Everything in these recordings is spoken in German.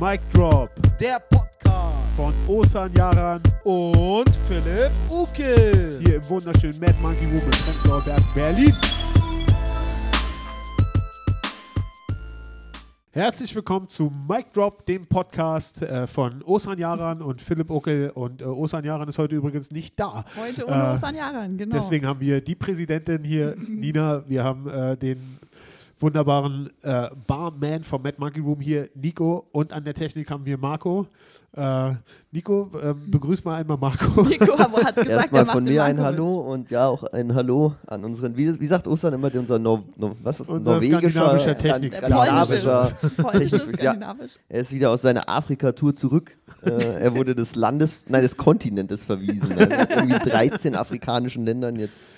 Mic Drop Der Podcast von Osan Yaran und Philipp Uke. hier im wunderschönen Mad Monkey Room in Prenzlauer Berg, Berlin. Herzlich willkommen zu Mic Drop, dem Podcast äh, von Osan Yaran und Philipp Uckel. Und äh, Osan Yaran ist heute übrigens nicht da. Heute ohne Äh, Osan Jaran, genau. Deswegen haben wir die Präsidentin hier, Nina. Wir haben äh, den wunderbaren äh, Barman vom Mad Monkey Room hier, Nico. Und an der Technik haben wir Marco. Äh, Nico, ähm, begrüß mal einmal Marco. Nico hat gesagt, er Erstmal von mir ein Hallo und ja auch ein Hallo an unseren, wie, wie sagt Ostern immer, unser Nor Nor was ist, Unser norwegischer, Technik- skandinavischer Technik- ja, er ist wieder aus seiner Afrika-Tour zurück. äh, er wurde des Landes, nein, des Kontinentes verwiesen. Also irgendwie 13 afrikanischen Ländern jetzt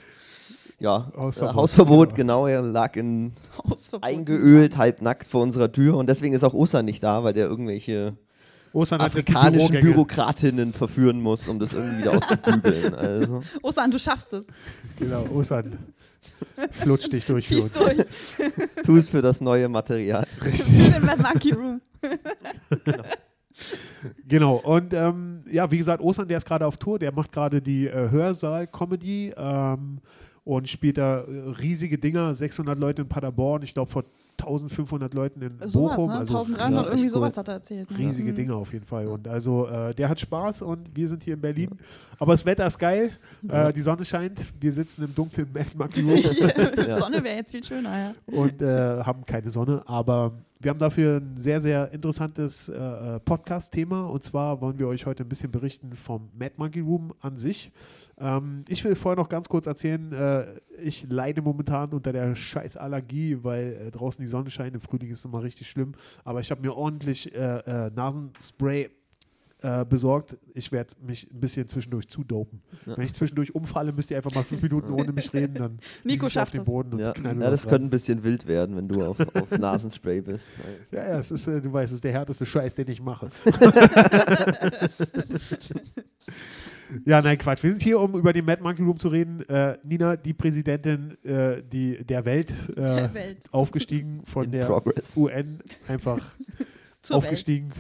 ja, Hausverbot. Hausverbot, Hausverbot Ja. genau. Er lag in Hausverbot. eingeölt, halbnackt vor unserer Tür und deswegen ist auch Ostern nicht da, weil der irgendwelche die afrikanischen. Bürokratinnen verführen muss, um das irgendwie wieder auszubügeln. Also. Osan, du schaffst es. Genau, Ostern. Flutsch dich durch für uns. durch. Tu es für das neue Material. Richtig. In Monkey Room. Genau, und ähm, ja, wie gesagt, Ostern, der ist gerade auf Tour, der macht gerade die äh, Hörsaal-Comedy ähm, und spielt da äh, riesige Dinger, 600 Leute in Paderborn, ich glaube vor 1500 Leuten in Sowas, Bochum. ne? Also 1300, ja, irgendwie sowas hat er erzählt. ne? riesige Mhm. Dinge auf jeden Fall. Und also äh, der hat Spaß und wir sind hier in Berlin. Aber das Wetter ist geil, äh, die Sonne scheint, wir sitzen im dunklen Mad Monkey Room Sonne wäre jetzt viel schöner, ja. und äh, haben keine Sonne. Aber wir haben dafür ein sehr, sehr interessantes äh, äh, Podcast-Thema. Und zwar wollen wir euch heute ein bisschen berichten vom Mad Monkey Room an sich. Ähm, ich will vorher noch ganz kurz erzählen, äh, ich leide momentan unter der scheiß Allergie, weil äh, draußen die Sonne scheint. Im Frühling ist es immer richtig schlimm. Aber ich habe mir ordentlich äh, äh, Nasenspray äh, besorgt. Ich werde mich ein bisschen zwischendurch zudopen. Ja. Wenn ich zwischendurch umfalle, müsst ihr einfach mal fünf Minuten ohne mich reden. Dann Nico ich auf es. Boden und Ja, ja das könnte ein bisschen wild werden, wenn du auf, auf Nasenspray bist. Ja, ja, es ist, äh, du weißt, es ist der härteste Scheiß, den ich mache. ja, nein, Quatsch. Wir sind hier, um über den Mad Monkey Room zu reden. Äh, Nina, die Präsidentin äh, die, der Welt, äh, Der Welt. aufgestiegen von In der progress. UN, einfach aufgestiegen.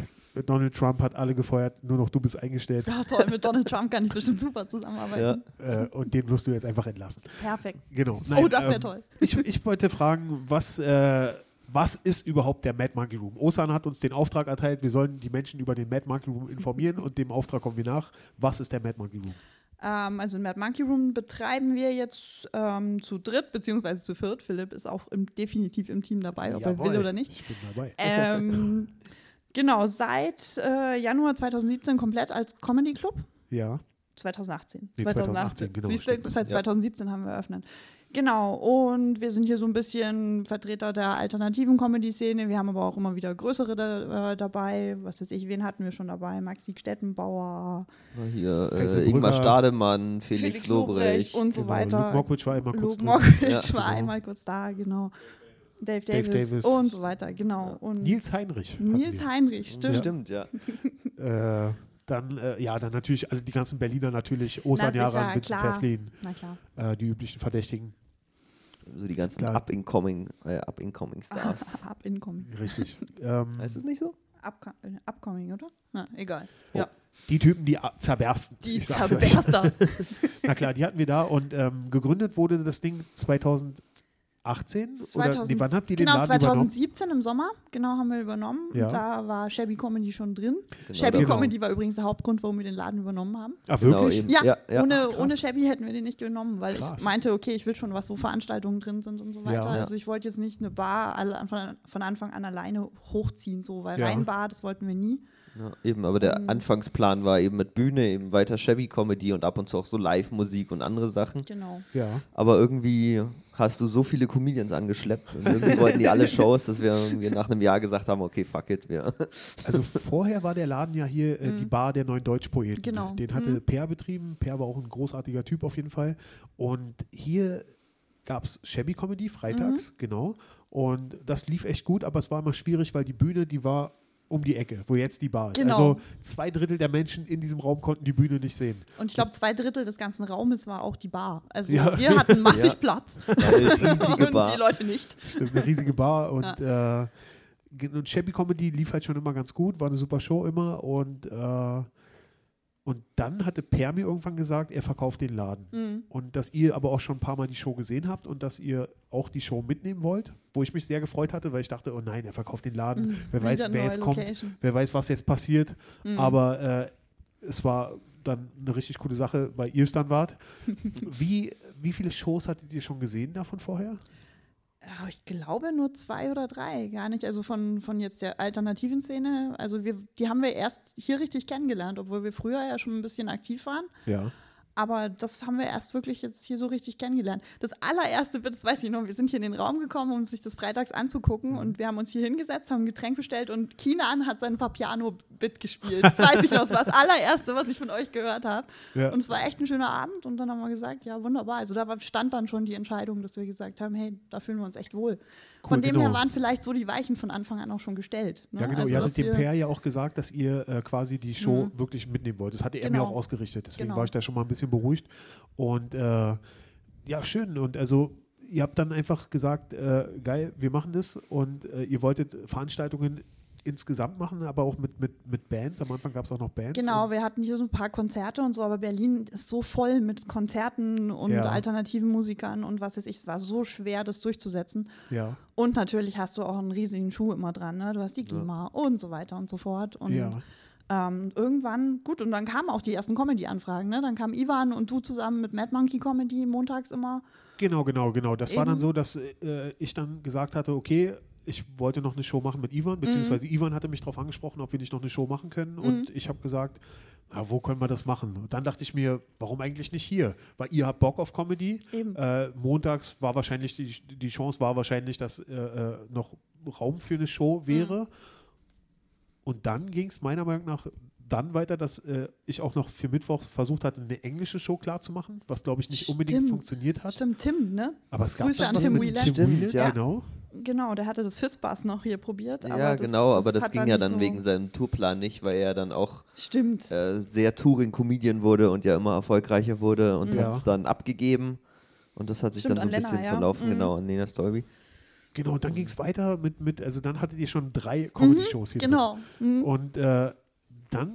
Donald Trump hat alle gefeuert, nur noch du bist eingestellt. Ja, toll, mit Donald Trump kann ich bestimmt super zusammenarbeiten. Ja. Äh, und den wirst du jetzt einfach entlassen. Perfekt. Genau. oh, das wäre toll. Ich, ich wollte fragen, was, äh, was ist überhaupt der Mad Monkey Room? Osan hat uns den Auftrag erteilt, wir sollen die Menschen über den Mad Monkey Room informieren und dem Auftrag kommen wir nach. Was ist der Mad Monkey Room? Ähm, also in Mad Monkey Room betreiben wir jetzt ähm, zu dritt beziehungsweise zu viert. Philipp ist auch im, definitiv im Team dabei, ob er will Jawohl, oder nicht. Ich bin dabei. Ähm, genau, seit äh, Januar 2017 komplett als Comedy Club. ja. 2018. Nee, 2018, genau, Siehst du, seit Ja. 2017 haben wir eröffnet. Genau, und wir sind hier so ein bisschen Vertreter der alternativen Comedy-Szene. Wir haben aber auch immer wieder größere da, äh, dabei. Was weiß ich, wen hatten wir schon dabei? Maxi Stettenbauer, Hier äh, Ingmar. Stademann, Felix, Felix Lobrecht Lobrecht. und so genau. weiter. Luke Mockridge war immer kurz Luke drin. Mockridge Ja, war genau. einmal kurz da, genau. Dave Dave Davis, Davis. und so weiter, genau. Und Nils Heinrich. Nils. Heinrich, stimmt. Stimmt, ja. Äh, dann, äh, ja, dann natürlich alle die ganzen Berliner natürlich, Osan Yaran, Vincent. Pfefflin, Na klar. äh, die üblichen Verdächtigen. So die ganzen up-incoming äh, up -incoming Stars. Up incoming. Richtig. ähm, heißt es nicht so? Äh, upcoming, oder? Na, egal. Oh. Ja. die Typen, die zerbersten. Die. Zerberster. Na klar, die hatten wir da und ähm, gegründet wurde das Ding 2018 oder nee, wann habt ihr genau, den Laden übernommen? 2017 im Sommer, genau, haben wir übernommen. Ja. Und da war Shabby Comedy schon drin. Genau, Shabby Genau. Comedy war übrigens der Hauptgrund, warum wir den Laden übernommen haben. Ah, Genau, wirklich? eben. Ja, Ja, ja. Ohne, Ach, ohne Shabby hätten wir den nicht genommen, weil Krass. ich meinte, okay, ich will schon was, wo Veranstaltungen drin sind und so weiter. Ja. Also ich wollte jetzt nicht eine Bar alle, von, von Anfang an alleine hochziehen, so, weil Ja. rein Bar, das wollten wir nie. Ja, eben, aber der Ähm. Anfangsplan war eben mit Bühne, eben weiter Shabby-Comedy und ab und zu auch so Live-Musik und andere Sachen. Genau. Ja. Aber irgendwie hast du so viele Comedians angeschleppt und irgendwie wollten die alle Shows, dass wir irgendwie nach einem Jahr gesagt haben, okay, fuck it, wir. Also vorher war der Laden ja hier äh, die Bar der neuen Deutschpoeten. Mhm. Genau. Den hatte Mhm. Per betrieben. Per war auch ein großartiger Typ auf jeden Fall. Und hier gab es Shabby Comedy Mhm. freitags, genau. Und das lief echt gut, aber es war immer schwierig, weil die Bühne, die war um die Ecke, wo jetzt die Bar ist. Genau. Also zwei Drittel der Menschen in diesem Raum konnten die Bühne nicht sehen. Und ich glaube, zwei Drittel des ganzen Raumes war auch die Bar. Also Ja. wir hatten massig Ja. Platz. Eine riesige und Bar. die Leute nicht. Stimmt, eine riesige Bar und äh, und Shabby Comedy lief halt schon immer ganz gut, war eine super Show immer und äh, und dann hatte Per mir irgendwann gesagt, er verkauft den Laden. Mhm. Und dass ihr aber auch schon ein paar Mal die Show gesehen habt und dass ihr auch die Show mitnehmen wollt, wo ich mich sehr gefreut hatte, weil ich dachte, oh nein, er verkauft den Laden. Mhm. Wer weiß, wer jetzt kommt, Location. wer weiß, was jetzt passiert. Mhm. Aber äh, es war dann eine richtig coole Sache, weil ihr es dann wart. wie, wie viele Shows hattet ihr schon gesehen davon vorher? Ja, ich glaube nur zwei oder drei, gar nicht. Also von, von jetzt der alternativen Szene. Also wir, die haben wir erst hier richtig kennengelernt, obwohl wir früher ja schon ein bisschen aktiv waren. Ja. Aber das haben wir erst wirklich jetzt hier so richtig kennengelernt. Das allererste, das weiß ich noch, wir sind hier in den Raum gekommen, um sich das freitags anzugucken und wir haben uns hier hingesetzt, haben ein Getränk bestellt und Kinan hat sein Papiano-Bit gespielt. Das weiß ich noch, das war das allererste, was ich von euch gehört habe. Ja. Und es war echt ein schöner Abend und dann haben wir gesagt, ja wunderbar. Also da stand dann schon die Entscheidung, dass wir gesagt haben, hey, da fühlen wir uns echt wohl. von dem genau. her waren vielleicht so die Weichen von Anfang an auch schon gestellt. Ne? Ja, genau. Also, ihr hattet dem Per ja auch gesagt, dass ihr äh, quasi die Show Mhm. wirklich mitnehmen wollt. Das hatte er mir Genau. auch ausgerichtet. Deswegen Genau. war ich da schon mal ein bisschen beruhigt. Und äh, ja, schön. Und also, ihr habt dann einfach gesagt, äh, geil, wir machen das. Und äh, ihr wolltet Veranstaltungen insgesamt machen, aber auch mit, mit, mit Bands. Am Anfang gab es auch noch Bands. Genau, wir hatten hier so ein paar Konzerte und so, aber Berlin ist so voll mit Konzerten und Ja. alternativen Musikern und was weiß ich. Es war so schwer, das durchzusetzen. ja, Und natürlich hast du auch einen riesigen Schuh immer dran. Ne? Du hast die GEMA und so weiter und so fort. Und ja. Ähm, irgendwann, gut, und dann kamen auch die ersten Comedy-Anfragen. Ne? Dann kam Ivan und du zusammen mit Mad Monkey Comedy montags immer. Genau, genau, genau. Das war dann so, dass äh, ich dann gesagt hatte, okay, ich wollte noch eine Show machen mit Ivan, beziehungsweise Ivan hatte mich darauf angesprochen, ob wir nicht noch eine Show machen können. Und ich habe gesagt, na, wo können wir das machen? Und dann dachte ich mir, warum eigentlich nicht hier? Weil ihr habt Bock auf Comedy. Äh, montags war wahrscheinlich, die, die Chance war wahrscheinlich, dass äh, äh, noch Raum für eine Show wäre. Und dann ging es meiner Meinung nach dann weiter, dass äh, ich auch noch für Mittwochs versucht hatte, eine englische Show klarzumachen, was glaube ich nicht unbedingt Stimmt. funktioniert hat. Stimmt, Tim, ne? Aber es gab Grüße an Tim mit Wheeler. Tim Stimmt, Wheeler, ja. genau. Genau, der hatte das Fizzbass noch hier probiert. Ja, das, genau, aber das hat ging ja dann so- wegen seinem Tourplan nicht, weil er dann auch Stimmt. äh, sehr Touring-Comedian wurde und ja immer erfolgreicher wurde und Ja. hat es dann abgegeben. Und das hat sich Stimmt, dann so ein an bisschen Lena, ja. verlaufen, Mhm. genau, an Lena Stolby. Genau, dann ging es weiter mit, mit, also dann hattet ihr schon drei Comedy-Shows hier. Genau. Mhm. Und äh, dann,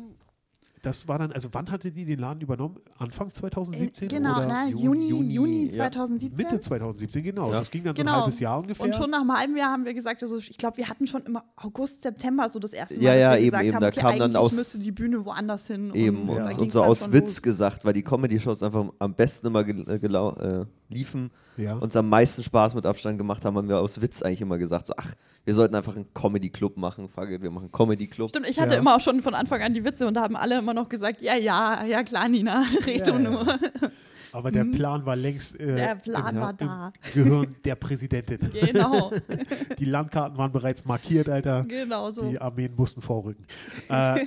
das war dann, also wann hattet ihr den Laden übernommen? Anfang 2017? Genau, oder na, Juni, Juni, Juni, ja. 2017. Mitte 2017, genau. Ja. Das ging dann so ein Genau. halbes Jahr ungefähr. Und schon nach einem halben Jahr haben wir gesagt, also ich glaube, wir hatten schon immer August, September so das erste Mal, Ja, dass ja, wir eben, gesagt eben. haben, Da okay, kam dann aus- müsste die Bühne woanders hin. Eben, und, Ja. und, und so aus Witz los. gesagt, weil die Comedy-Shows einfach am besten immer gel äh, gelau äh, liefen, ja. uns am meisten Spaß mit Abstand gemacht haben, haben wir aus Witz eigentlich immer gesagt, so, ach, wir sollten einfach einen Comedy-Club machen, it, wir machen einen Comedy-Club. Stimmt, ich hatte Ja. immer auch schon von Anfang an die Witze und da haben alle immer noch gesagt, ja, ja, ja klar, Nina, red Ja, nur. Aber der Plan war längst äh, Der Plan im, war da. im Gehirn der Präsidentin. Genau, Die Landkarten waren bereits markiert, Alter. genau so. Die Armeen mussten vorrücken. äh,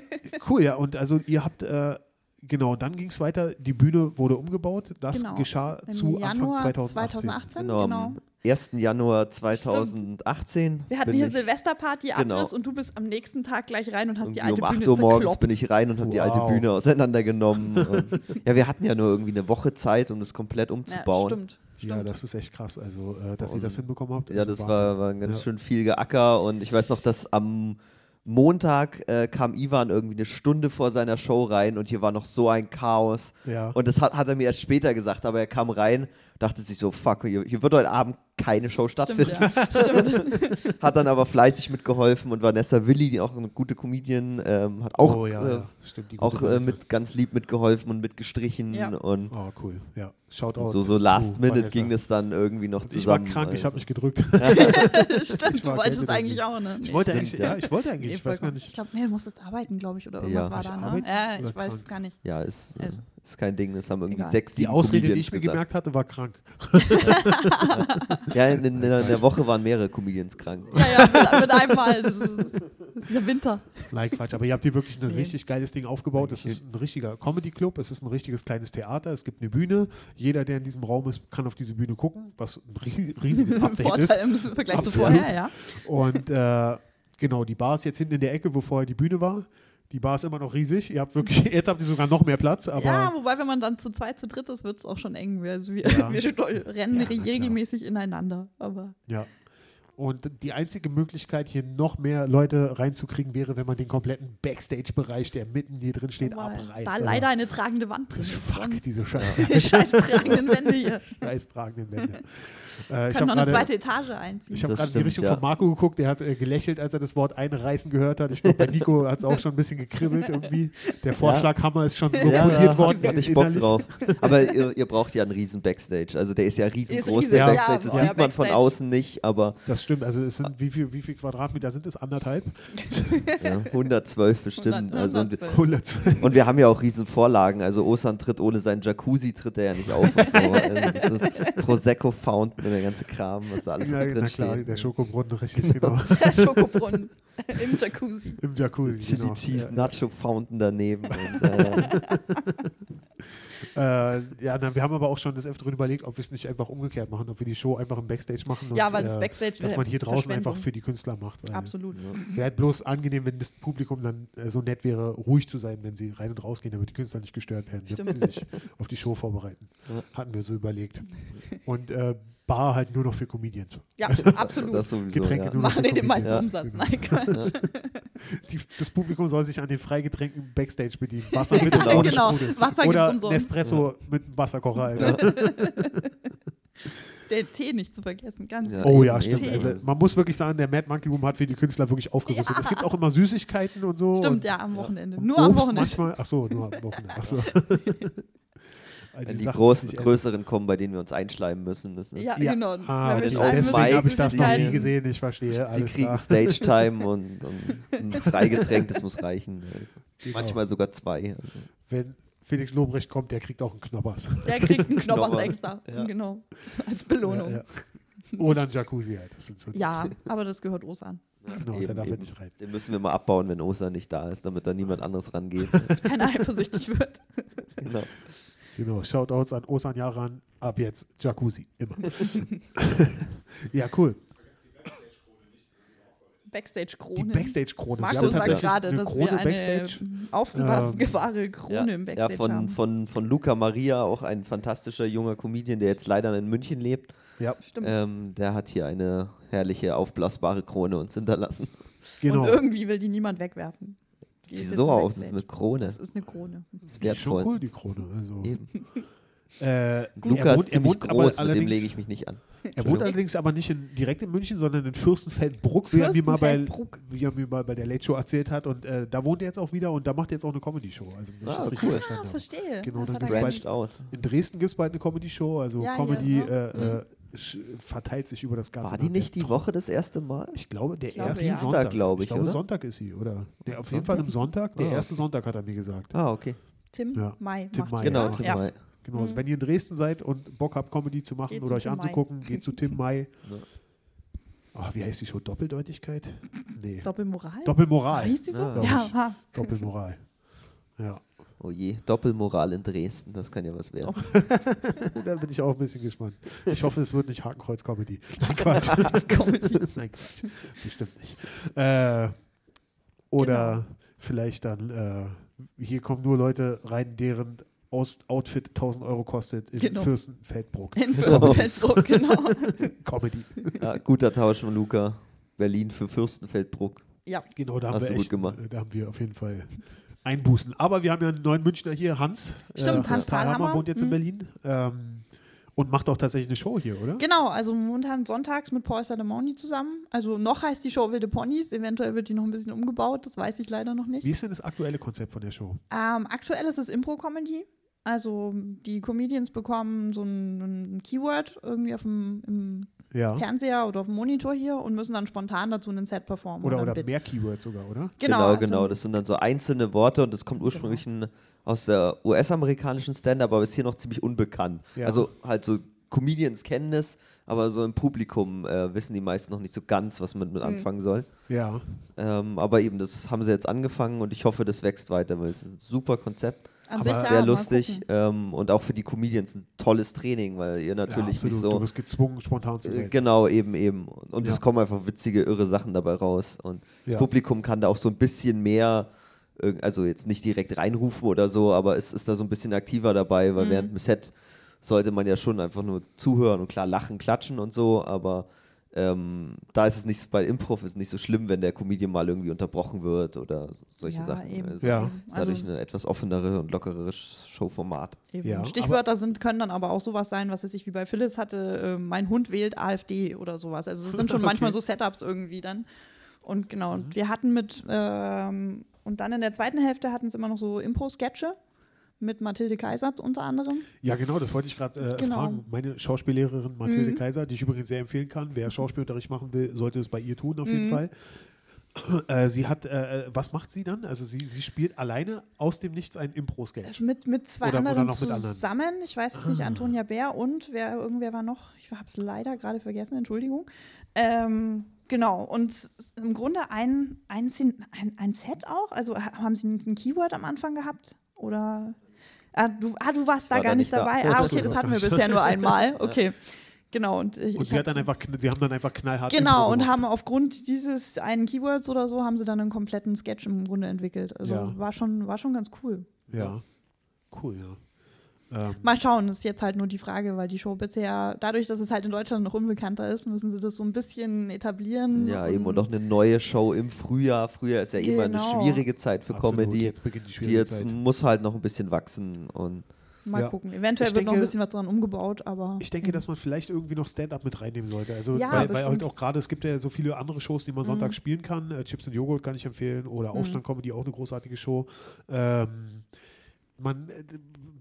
cool, ja. Und also ihr habt, äh, genau, dann ging es weiter. Die Bühne wurde umgebaut. Das Genau. geschah Im zu Januar Anfang 2018. 2018, Genau, genau. am 1. Januar 2018. Wir hatten hier Silvesterparty, Genau. Abriss und du bist am nächsten Tag gleich rein und hast die irgendwie alte um 8 Bühne Uhr morgens zerkloppt. bin ich rein und habe die alte Wow. Bühne auseinandergenommen. und, ja, wir hatten ja nur irgendwie eine Woche Zeit, um das komplett ja, umzubauen. stimmt. Ja, stimmt. das ist echt krass, also äh, dass ihr Und- das hinbekommen habt. Ja, also das Wahnsinn. war, war ganz Ja. schön viel Geacker und ich weiß noch, dass am Montag äh, kam Ivan irgendwie eine Stunde vor seiner Show rein und hier war noch so ein Chaos. Ja. Und das hat, hat er mir erst später gesagt, aber er kam rein, dachte sich so, fuck, hier, hier wird heute Abend keine Show Stimmt, stattfinden. ja. Stimmt. Hat dann aber fleißig mitgeholfen und Vanessa Willi, die auch eine gute Comedian, ähm, hat auch, oh, ja, äh, ja. Stimmt, die gute auch äh, mit ganz lieb mitgeholfen und mitgestrichen Ja. und Oh, cool. Ja, schaut out. so, so last minute Vanessa. ging das dann irgendwie noch Und ich war zusammen. krank, ich habe also. mich gedrückt. Stimmt, Ich du wolltest eigentlich auch, ne? Ich wollte stimmt, eigentlich, ja. ja, ich wollte eigentlich, ich weiß gar Ich nicht. glaube, nee, du musstest arbeiten, glaube ich, oder irgendwas Ja. war Ich da, ne? Ja, ich weiß krank? es gar nicht. Ja, ist, Es- ist kein Ding. Das haben irgendwie Egal. sechs, Die sieben Ausrede, die Comedians ich mir gesagt. gemerkt hatte, war krank. Ja, in, in, in der Woche waren mehrere Comedians krank. Ja, ja, mit, mit einmal. Das ist, ist der Winter. Nein, Quatsch. Aber ihr habt hier wirklich ein Nee. richtig geiles Ding aufgebaut. Es ist ein richtiger Comedy-Club, es ist ein richtiges kleines Theater, es gibt eine Bühne. Jeder, der in diesem Raum ist, kann auf diese Bühne gucken, was ein ri- riesiges Update ist. Vorteil im Vergleich zu Absolut. vorher, ja. Und äh, genau, die Bar ist jetzt hinten in der Ecke, wo vorher die Bühne war. Die Bar ist immer noch riesig. Ihr habt wirklich, jetzt habt ihr sogar noch mehr Platz, aber ja, wobei, wenn man dann zu zweit, zu dritt ist, wird es auch schon eng. Also wir, Ja. wir rennen Ja, regelmäßig ineinander. Aber ja. Und die einzige Möglichkeit, hier noch mehr Leute reinzukriegen, wäre, wenn man den kompletten Backstage-Bereich, der mitten hier drin steht, Aber abreißt. Da Also, leider eine tragende Wand Das drin ist ist. fuck, diese Scheiße. Die scheiß tragenden Wände hier. Scheiß tragenden Wände. Äh, ich Können habe noch eine gerade zweite Etage einziehen. ich hab Das grad in die Richtung ja. von Marco geguckt, der hat äh, gelächelt, als er das Wort einreißen gehört hat. Ich glaube, bei Nico hat es auch schon ein bisschen gekribbelt irgendwie. Der Vorschlaghammer ist schon so Ja, poliert ja, worden. hatte ich Bock innerlich. drauf. Aber ihr, ihr braucht ja einen riesen Backstage. Also der ist ja riesengroß, riesig, der ja, Backstage. Das ja, sieht man von außen nicht, aber Das stimmt, also es sind, wie viel, wie viel Quadratmeter sind es? Anderthalb? ja, 112 bestimmt. 100, Also, und, 112. 112. und wir haben ja auch riesen Vorlagen. Also Osan tritt ohne seinen Jacuzzi, tritt er ja nicht auf und so. Also das ist Prosecco Fountain und der ganze Kram, was da alles Ja, drin klar, steht. der Schokobrunnen, richtig, genau. Der Schokobrunnen im Jacuzzi. Im Jacuzzi. Chili genau. Cheese Ja. Nacho Fountain daneben. Und, äh, Äh, ja, na, wir haben aber auch schon des Öfteren überlegt, ob wir es nicht einfach umgekehrt machen, ob wir die Show einfach im Backstage machen. Ja, und, weil das äh, Backstage Dass man hier draußen einfach für die Künstler macht. Weil Absolut. Wäre halt bloß angenehm, wenn das Publikum dann äh, so nett wäre, ruhig zu sein, wenn sie rein und rausgehen, damit die Künstler nicht gestört werden, damit sie sich auf die Show vorbereiten. Ja. Hatten wir so überlegt. Und äh, Bar halt nur noch für Comedians. Ja, absolut. das sowieso. Getränke ja. nur noch Machen für die den meisten Ja. Umsatz. Nein, Quatsch. Die, das Publikum soll sich an den Freigetränken Backstage bedienen. Wasser mit und Genau. ohne Genau. Sprudel. Wasser gibt's Oder umsonst. Nespresso mit einem Wasserkocher. Alter. Der Tee nicht zu vergessen, ganz Ja. Oh ja, stimmt. Also, man muss wirklich sagen, der Mad Monkey Room hat für die Künstler wirklich aufgerüstet. Ja. Es gibt auch immer Süßigkeiten und so. Stimmt, und, ja, am Wochenende. Nur am Obst Wochenende. manchmal. Ach so, nur am Wochenende. Ach so. All Wenn die Sachen, großen, größeren kommen, bei denen wir uns einschleimen müssen. Das ist, Ja, Ja. genau. Ah, die, schreiben deswegen habe ich das noch nie gesehen. Ich verstehe. Die Alles kriegen. Stage-Time und, und ein Freigetränk, das muss reichen. Also Genau. Manchmal sogar zwei. Also. Wenn Felix Lobrecht kommt, der kriegt auch einen Knoppers. Der kriegt einen Knoppers extra. Ja. Genau. Als Belohnung. Ja, Ja, ja. Oder ein Jacuzzi halt. Das sind so aber das gehört Osa an. Genau, Eben, der darf ja eben. nicht rein. Den müssen wir mal abbauen, wenn Osa nicht da ist, damit da niemand anderes rangeht. Keiner eifersüchtig wird. genau. Genau, Shoutouts an Osan Yaran. Ab jetzt Jacuzzi. Immer. ja, cool. Die Backstage-Krone. Backstage-Krone. Marco sagt gerade, eine dass Krone wir eine Backstage. aufbewahrbare Krone Ja, im ja Backstage von, haben. von, von Luca Maria, auch ein fantastischer junger Comedian, der jetzt leider in München lebt. Ja, Stimmt. Ähm, der hat hier eine herrliche aufblasbare Krone uns hinterlassen. genau. Und irgendwie will die niemand wegwerfen. Wieso auch? Das ist eine Krone. Das ist eine Krone. Das ist ist schon wertvoll. cool, die Krone. Also, Eben. äh, Luca er ist wohnt, er wohnt aber groß, mit dem allerdings, lege ich mich nicht an. Er wohnt allerdings aber nicht in, direkt in München, sondern in Fürstenfeldbruck, wie er mir mal bei, wie er mir mal bei der Late Show erzählt hat. Und äh, da wohnt er jetzt auch wieder und da macht er jetzt auch eine Comedy-Show. Also, wenn ich Ah, das richtig cool. verstanden Ah, verstehe. Genau, Das er gibt's bald- out. In Dresden gibt es bald eine Comedy-Show, also Ja, Comedy ja, äh, ja. äh, sch- verteilt sich über das ganze War die Land. nicht die Woche das erste Mal? Ich glaube, der Ich glaube, erste ja. Dienstag, Sonntag, glaube ich, glaube, oder? Sonntag ist sie, oder? Nee, auf jeden Sonntag? Fall am Sonntag. Der Ah, erste Sonntag hat er mir gesagt. Ah, okay. Tim Ja. Mai Tim macht Mai, die, Genau? Tim ja. Mai. Genau, also wenn ihr in Dresden seid und Bock habt, Comedy zu machen Geht oder zu euch Tim Mai. anzugucken, geht zu Tim Mai. Ja. Oh, wie heißt die Show? Doppeldeutigkeit? Nee. Doppelmoral? Doppelmoral. Hieß die so? Ja, ich. ha. Doppelmoral. Ja. Oh je, Doppelmoral in Dresden, das kann ja was werden. Da bin ich auch ein bisschen gespannt. Ich hoffe, es wird nicht Hakenkreuz-Comedy. Nein, Quatsch. Comedy. Nein, Quatsch. Bestimmt nicht. Äh, oder Genau. vielleicht dann, äh, hier kommen nur Leute rein, deren Aus Outfit 1000 Euro kostet in Genau. Fürstenfeldbruck. In Fürstenfeldbruck, genau. Comedy. Ja, guter Tausch von Luca. Berlin für Fürstenfeldbruck. Ja, Genau, da haben, Hast wir echt, gemacht. äh, da haben wir auf jeden Fall Einbußen. Aber wir haben ja einen neuen Münchner hier, Hans. Äh, Stimmt, Hans Thalhammer wohnt jetzt in Mhm. Berlin. Ähm, und macht auch tatsächlich eine Show hier, oder? genau. Also momentan sonntags mit Paul Salamoni zusammen. Also noch heißt die Show Wilde Ponys. Eventuell wird die noch ein bisschen umgebaut. Das weiß ich leider noch nicht. Wie ist denn das aktuelle Konzept von der Show? Ähm, aktuell ist es Impro-Comedy. Also die Comedians bekommen so ein, ein Keyword irgendwie auf dem im Ja. Fernseher oder auf dem Monitor hier und müssen dann spontan dazu einen Set performen. Oder, oder Bit. mehr Keywords sogar, oder? Genau, genau. also- Das sind dann so einzelne Worte und das kommt ursprünglich ein- aus der US-amerikanischen Stand-up, aber ist hier noch ziemlich unbekannt. Ja. Also halt so Comedians kennen es, aber so im Publikum äh, wissen die meisten noch nicht so ganz, was man Mhm. mit anfangen soll. Ja. Ähm, aber eben, das haben sie jetzt angefangen und ich hoffe, das wächst weiter, weil es ist ein super Konzept. An Aber sich, ja, Sehr mal lustig ähm, und auch für die Comedians ein tolles Training, weil ihr ja natürlich absolut. nicht Du so. wirst gezwungen, spontan zu Äh, sein. Genau, eben, eben. Und Ja. es kommen einfach witzige, irre Sachen dabei raus. Und das Ja. Publikum kann da auch so ein bisschen mehr, irg- also jetzt nicht direkt reinrufen oder so, aber es ist da so ein bisschen aktiver dabei, weil Mhm. während dem Set sollte man ja schon einfach nur zuhören und klar lachen, klatschen und so, aber ähm, da ist es nicht, bei Improv ist es nicht so schlimm, wenn der Comedian mal irgendwie unterbrochen wird oder so- solche Ja, Sachen. eben. Also Ja. ist dadurch Also- ein etwas offenere und lockerere Showformat. Ja, Stichwörter sind, können dann aber auch sowas sein, was es sich wie bei Phyllis hatte, äh, mein Hund wählt AfD oder sowas. Also es sind schon manchmal so Setups irgendwie dann. Und genau, Mhm. und wir hatten mit, ähm, und dann in der zweiten Hälfte hatten es immer noch so Impro-Sketche mit Mathilde Kaiser unter anderem. Ja, genau, das wollte ich gerade äh, Genau. fragen. Meine Schauspiellehrerin Mathilde Mhm. Kaiser, die ich übrigens sehr empfehlen kann. Wer Schauspielunterricht machen will, sollte es bei ihr tun, auf jeden Mhm. Fall. Äh, sie hat, äh, äh, was macht sie dann? Also sie, sie spielt alleine aus dem Nichts ein Impro-Sketch. Mit, mit zwei Oder- oder anderen noch mit anderen. zusammen. Ich weiß es nicht, Antonia Bär und wer, irgendwer war noch. Ich habe es leider gerade vergessen, Entschuldigung. Ähm, genau, und im Grunde ein, ein, ein, ein Set auch. Also ha- haben Sie ein Keyword am Anfang gehabt? Oder. Ah, du, ah, du warst da war gar da nicht da. dabei. Oh, Ah, okay, das hatten wir bisher nur einmal. Okay. Genau. Und, ich, Und sie, hat dann einfach, sie haben dann einfach knallhart Genau, und haben aufgrund dieses einen Keywords oder so, haben sie dann einen kompletten Sketch im Grunde entwickelt. Also Ja. war, schon, war schon ganz cool. Ja, cool, ja. Ähm, Mal schauen, ist jetzt halt nur die Frage, weil die Show bisher, dadurch, dass es halt in Deutschland noch unbekannter ist, müssen sie das so ein bisschen etablieren. Ja, eben und auch eine neue Show im Frühjahr. Frühjahr ist ja immer eine Genau. schwierige Zeit für absolut, Comedy. Jetzt beginnt die Die schwierige jetzt Zeit. muss halt noch ein bisschen wachsen und Mal Ja. gucken. Eventuell Ich wird noch ein denke- bisschen was dran umgebaut, aber. Ich denke, dass man vielleicht irgendwie noch Stand-up mit reinnehmen sollte. Also, Ja, weil, weil halt auch gerade, es gibt ja so viele andere Shows, die man Sonntag Mhm. spielen kann. Äh, Chips und Joghurt kann ich empfehlen oder Aufstand Comedy, auch eine großartige Show. Ähm, man, äh,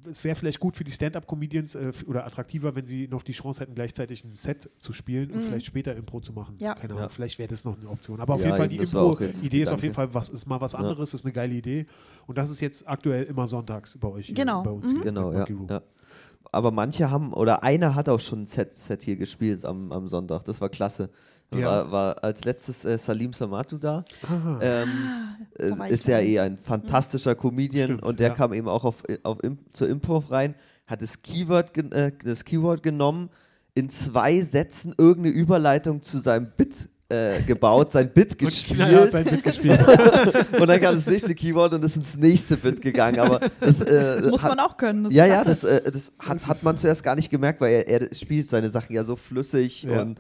es wäre vielleicht gut für die Stand-up-Comedians äh, oder attraktiver, wenn sie noch die Chance hätten, gleichzeitig ein Set zu spielen und Mhm. vielleicht später Impro zu machen. Ja. Keine Ahnung, Ja. vielleicht wäre das noch eine Option. Aber auf Ja, jeden Fall, die Impro-Idee ist auf jeden Fall was, ist mal was Ja. anderes, ist eine geile Idee. Und das ist jetzt aktuell immer sonntags bei euch. Genau. Bei uns Mhm. hier Genau, ja. Aber manche haben, oder einer hat auch schon ein Set, Set hier gespielt am, am Sonntag. Das war klasse. Ja. War, war als letztes äh, Salim Samatu da. Aha. Ähm, war äh, ist ja eh ein fantastischer Comedian Stimmt, und der ja. kam eben auch auf, auf Im, zur Improv rein, hat das Keyword, äh, das Keyword genommen, in zwei Sätzen irgendeine Überleitung zu seinem Bit äh, gebaut, sein Bit Und gespielt sein Bit gespielt. und dann kam das nächste Keyword und ist ins nächste Bit gegangen. Aber das, äh, Das muss hat, man auch können. Das ja, ja, das, äh, das, hat, hat man zuerst gar nicht gemerkt, weil er, er spielt seine Sachen ja so flüssig Ja. und,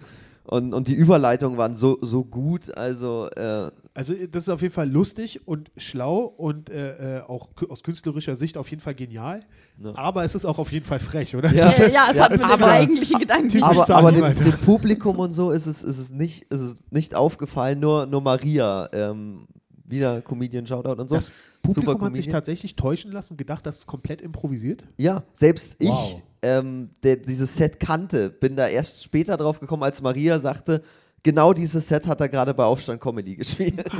und, und die Überleitungen waren so, so gut. Also, äh, Also das ist auf jeden Fall lustig und schlau und äh, äh, auch aus künstlerischer Sicht auf jeden Fall genial. Ne. Aber es ist auch auf jeden Fall frech, oder? Ja. Ja, ja, es Ja, hat mit dem aber- eigentlichen Gedanken. Aber, aber dem, dem Publikum und so ist es, ist es, nicht, ist es nicht aufgefallen, nur, nur Maria. Ähm, wieder Comedian Shoutout und so. Das Publikum Super hat sich Comedian. tatsächlich täuschen lassen und gedacht, das ist komplett improvisiert. Ja, selbst Wow. ich, ähm, der dieses Set kannte, bin da erst später drauf gekommen, als Maria sagte, genau dieses Set hat er gerade bei Aufstand Comedy gespielt.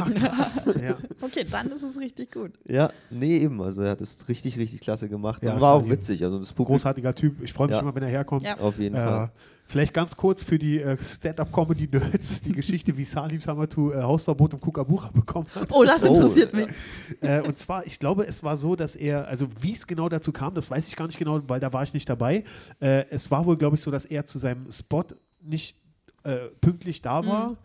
Ja. Okay, dann ist es richtig gut. ja, nee, eben. Also er hat es richtig, richtig klasse gemacht. Ja, und war auch Salim. witzig. Also das Publikum Großartiger Typ. Ich freue mich Ja. immer, wenn er herkommt. Ja. auf jeden Äh, Fall. vielleicht ganz kurz für die äh, Stand-Up-Comedy-Nerds die Geschichte, wie Salim Samatu äh, Hausverbot im Kukabura bekommen hat. Oh, das Oh. interessiert mich. Äh, und zwar, ich glaube, es war so, dass er, also wie es genau dazu kam, das weiß ich gar nicht genau, weil da war ich nicht dabei. Äh, es war wohl, glaube ich, so, dass er zu seinem Spot nicht äh, pünktlich da war.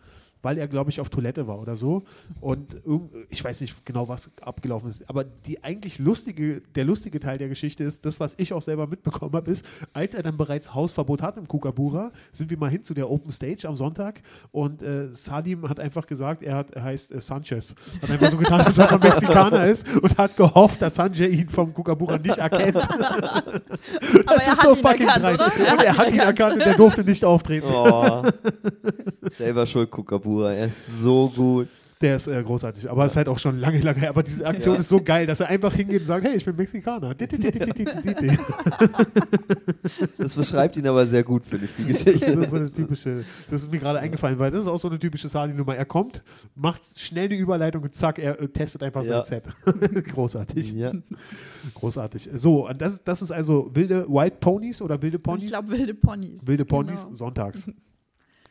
Weil er, glaube ich, auf Toilette war oder so. Und irgend, ich weiß nicht genau, was abgelaufen ist. Aber die eigentlich lustige, der lustige Teil der Geschichte ist, das, was ich auch selber mitbekommen habe, ist, als er dann bereits Hausverbot hat im Kukabura, sind wir mal hin zu der Open Stage am Sonntag. Und äh, Salim hat einfach gesagt, er, hat, er heißt äh, Sanchez. Hat einfach so getan, als ob er Mexikaner ist und hat gehofft, dass Sanjay ihn vom Kukabura nicht erkennt. Aber Das er ist hat so ihn fucking erkannt, dreist. Und er hat ihn erkannt und er durfte nicht auftreten. Oh. Selber schuld, Kukabura. Er ist so gut. Der ist äh, großartig. Aber es ist halt auch schon lange, lange her. Aber diese Aktion Ja. ist so geil, dass er einfach hingeht und sagt, hey, ich bin Mexikaner. Das beschreibt ihn aber sehr gut, finde ich, die Das ist Geschichte. so eine typische, das ist mir gerade eingefallen, weil das ist auch so eine typische Sali-Nummer. Er kommt, macht schnell eine Überleitung und zack, er äh, testet einfach Ja. sein Set. Großartig. Ja. Großartig. So, und das, ist- das ist also wilde Wild Ponies oder wilde Ich Ponys? glaube, wilde Ponys. wilde Ponys Genau. sonntags.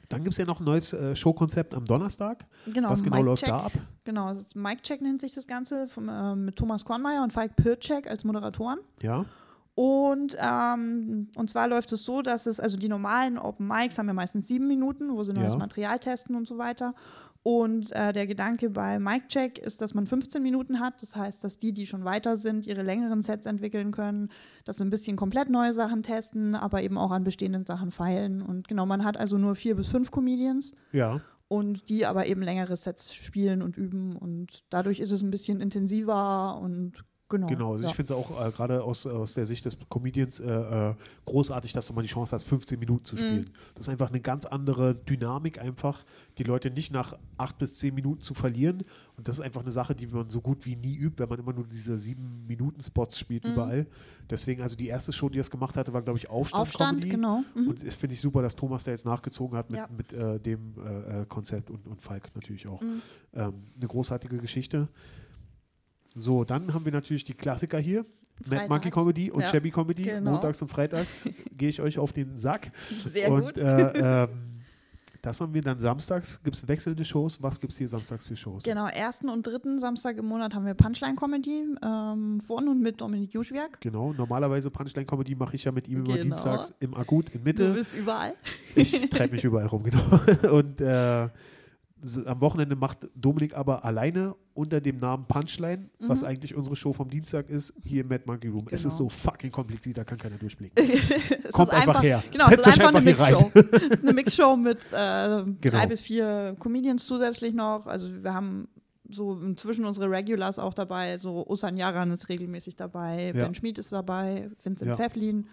Dann gibt es ja noch ein neues äh, Showkonzept am Donnerstag. Genau, Was genau Mic läuft Check. da ab? Genau, das ist Mike Check nennt sich das Ganze vom, äh, mit Thomas Kornmeier und Falk Pircek als Moderatoren. Ja. Und, ähm, und zwar läuft es so, dass es, also die normalen Open Mics haben ja meistens sieben Minuten, wo sie neues Ja. Material testen und so weiter. Und äh, der Gedanke bei Mic Check ist, dass man 15 Minuten hat. Das heißt, dass die, die schon weiter sind, ihre längeren Sets entwickeln können, dass sie ein bisschen komplett neue Sachen testen, aber eben auch an bestehenden Sachen feilen. Und genau, man hat also nur vier bis fünf Comedians Ja. und die aber eben längere Sets spielen und üben. Und dadurch ist es ein bisschen intensiver und genau. Genau, also ja. ich finde es auch äh, gerade aus, aus der Sicht des Comedians äh, äh, großartig, dass du mal die Chance hast, 15 Minuten Mhm. zu spielen. Das ist einfach eine ganz andere Dynamik einfach, die Leute nicht nach 8 bis 10 Minuten zu verlieren. Und das ist einfach eine Sache, die man so gut wie nie übt, wenn man immer nur diese 7-Minuten-Spots spielt Mhm. überall. Deswegen, also die erste Show, die das gemacht hatte, war, glaube ich, Aufstand, Aufstand, Comedy. genau. Mhm. Und das finde ich super, dass Thomas da jetzt nachgezogen hat mit, Ja. mit äh, dem äh, äh, Konzept und, und Falk natürlich auch. Mhm. Ähm, eine großartige Geschichte. So, dann haben wir natürlich die Klassiker hier. Mad. Monkey Comedy und Ja, Shabby Comedy. genau. Montags und freitags gehe ich euch auf den Sack. Sehr und, gut. Äh, ähm, das haben wir dann samstags. Gibt es wechselnde Shows? Was gibt es hier samstags für Shows? Genau, ersten und dritten Samstag im Monat haben wir Punchline Comedy ähm, von und mit Dominik Juschwerk. Genau, normalerweise Punchline Comedy mache ich ja mit ihm immer Genau. dienstags im Akut in Du Mitte. bist überall. Ich treibe mich überall rum, genau. Und äh, am Wochenende macht Dominik aber alleine unter dem Namen Punchline, was eigentlich unsere Show vom Dienstag ist, hier im Mad Monkey Room. Es Mhm. Genau. ist so fucking kompliziert, da kann keiner durchblicken. Es Kommt ist einfach her. Genau, es Setzt ist euch einfach eine einfach hier Mixshow. eine Mixshow mit äh, Genau. drei bis vier Comedians zusätzlich noch. Also wir haben so inzwischen unsere Regulars auch dabei. So Osan Yaran ist regelmäßig dabei, Ja. Ben Schmid ist dabei, Vincent Ja. Pfefflin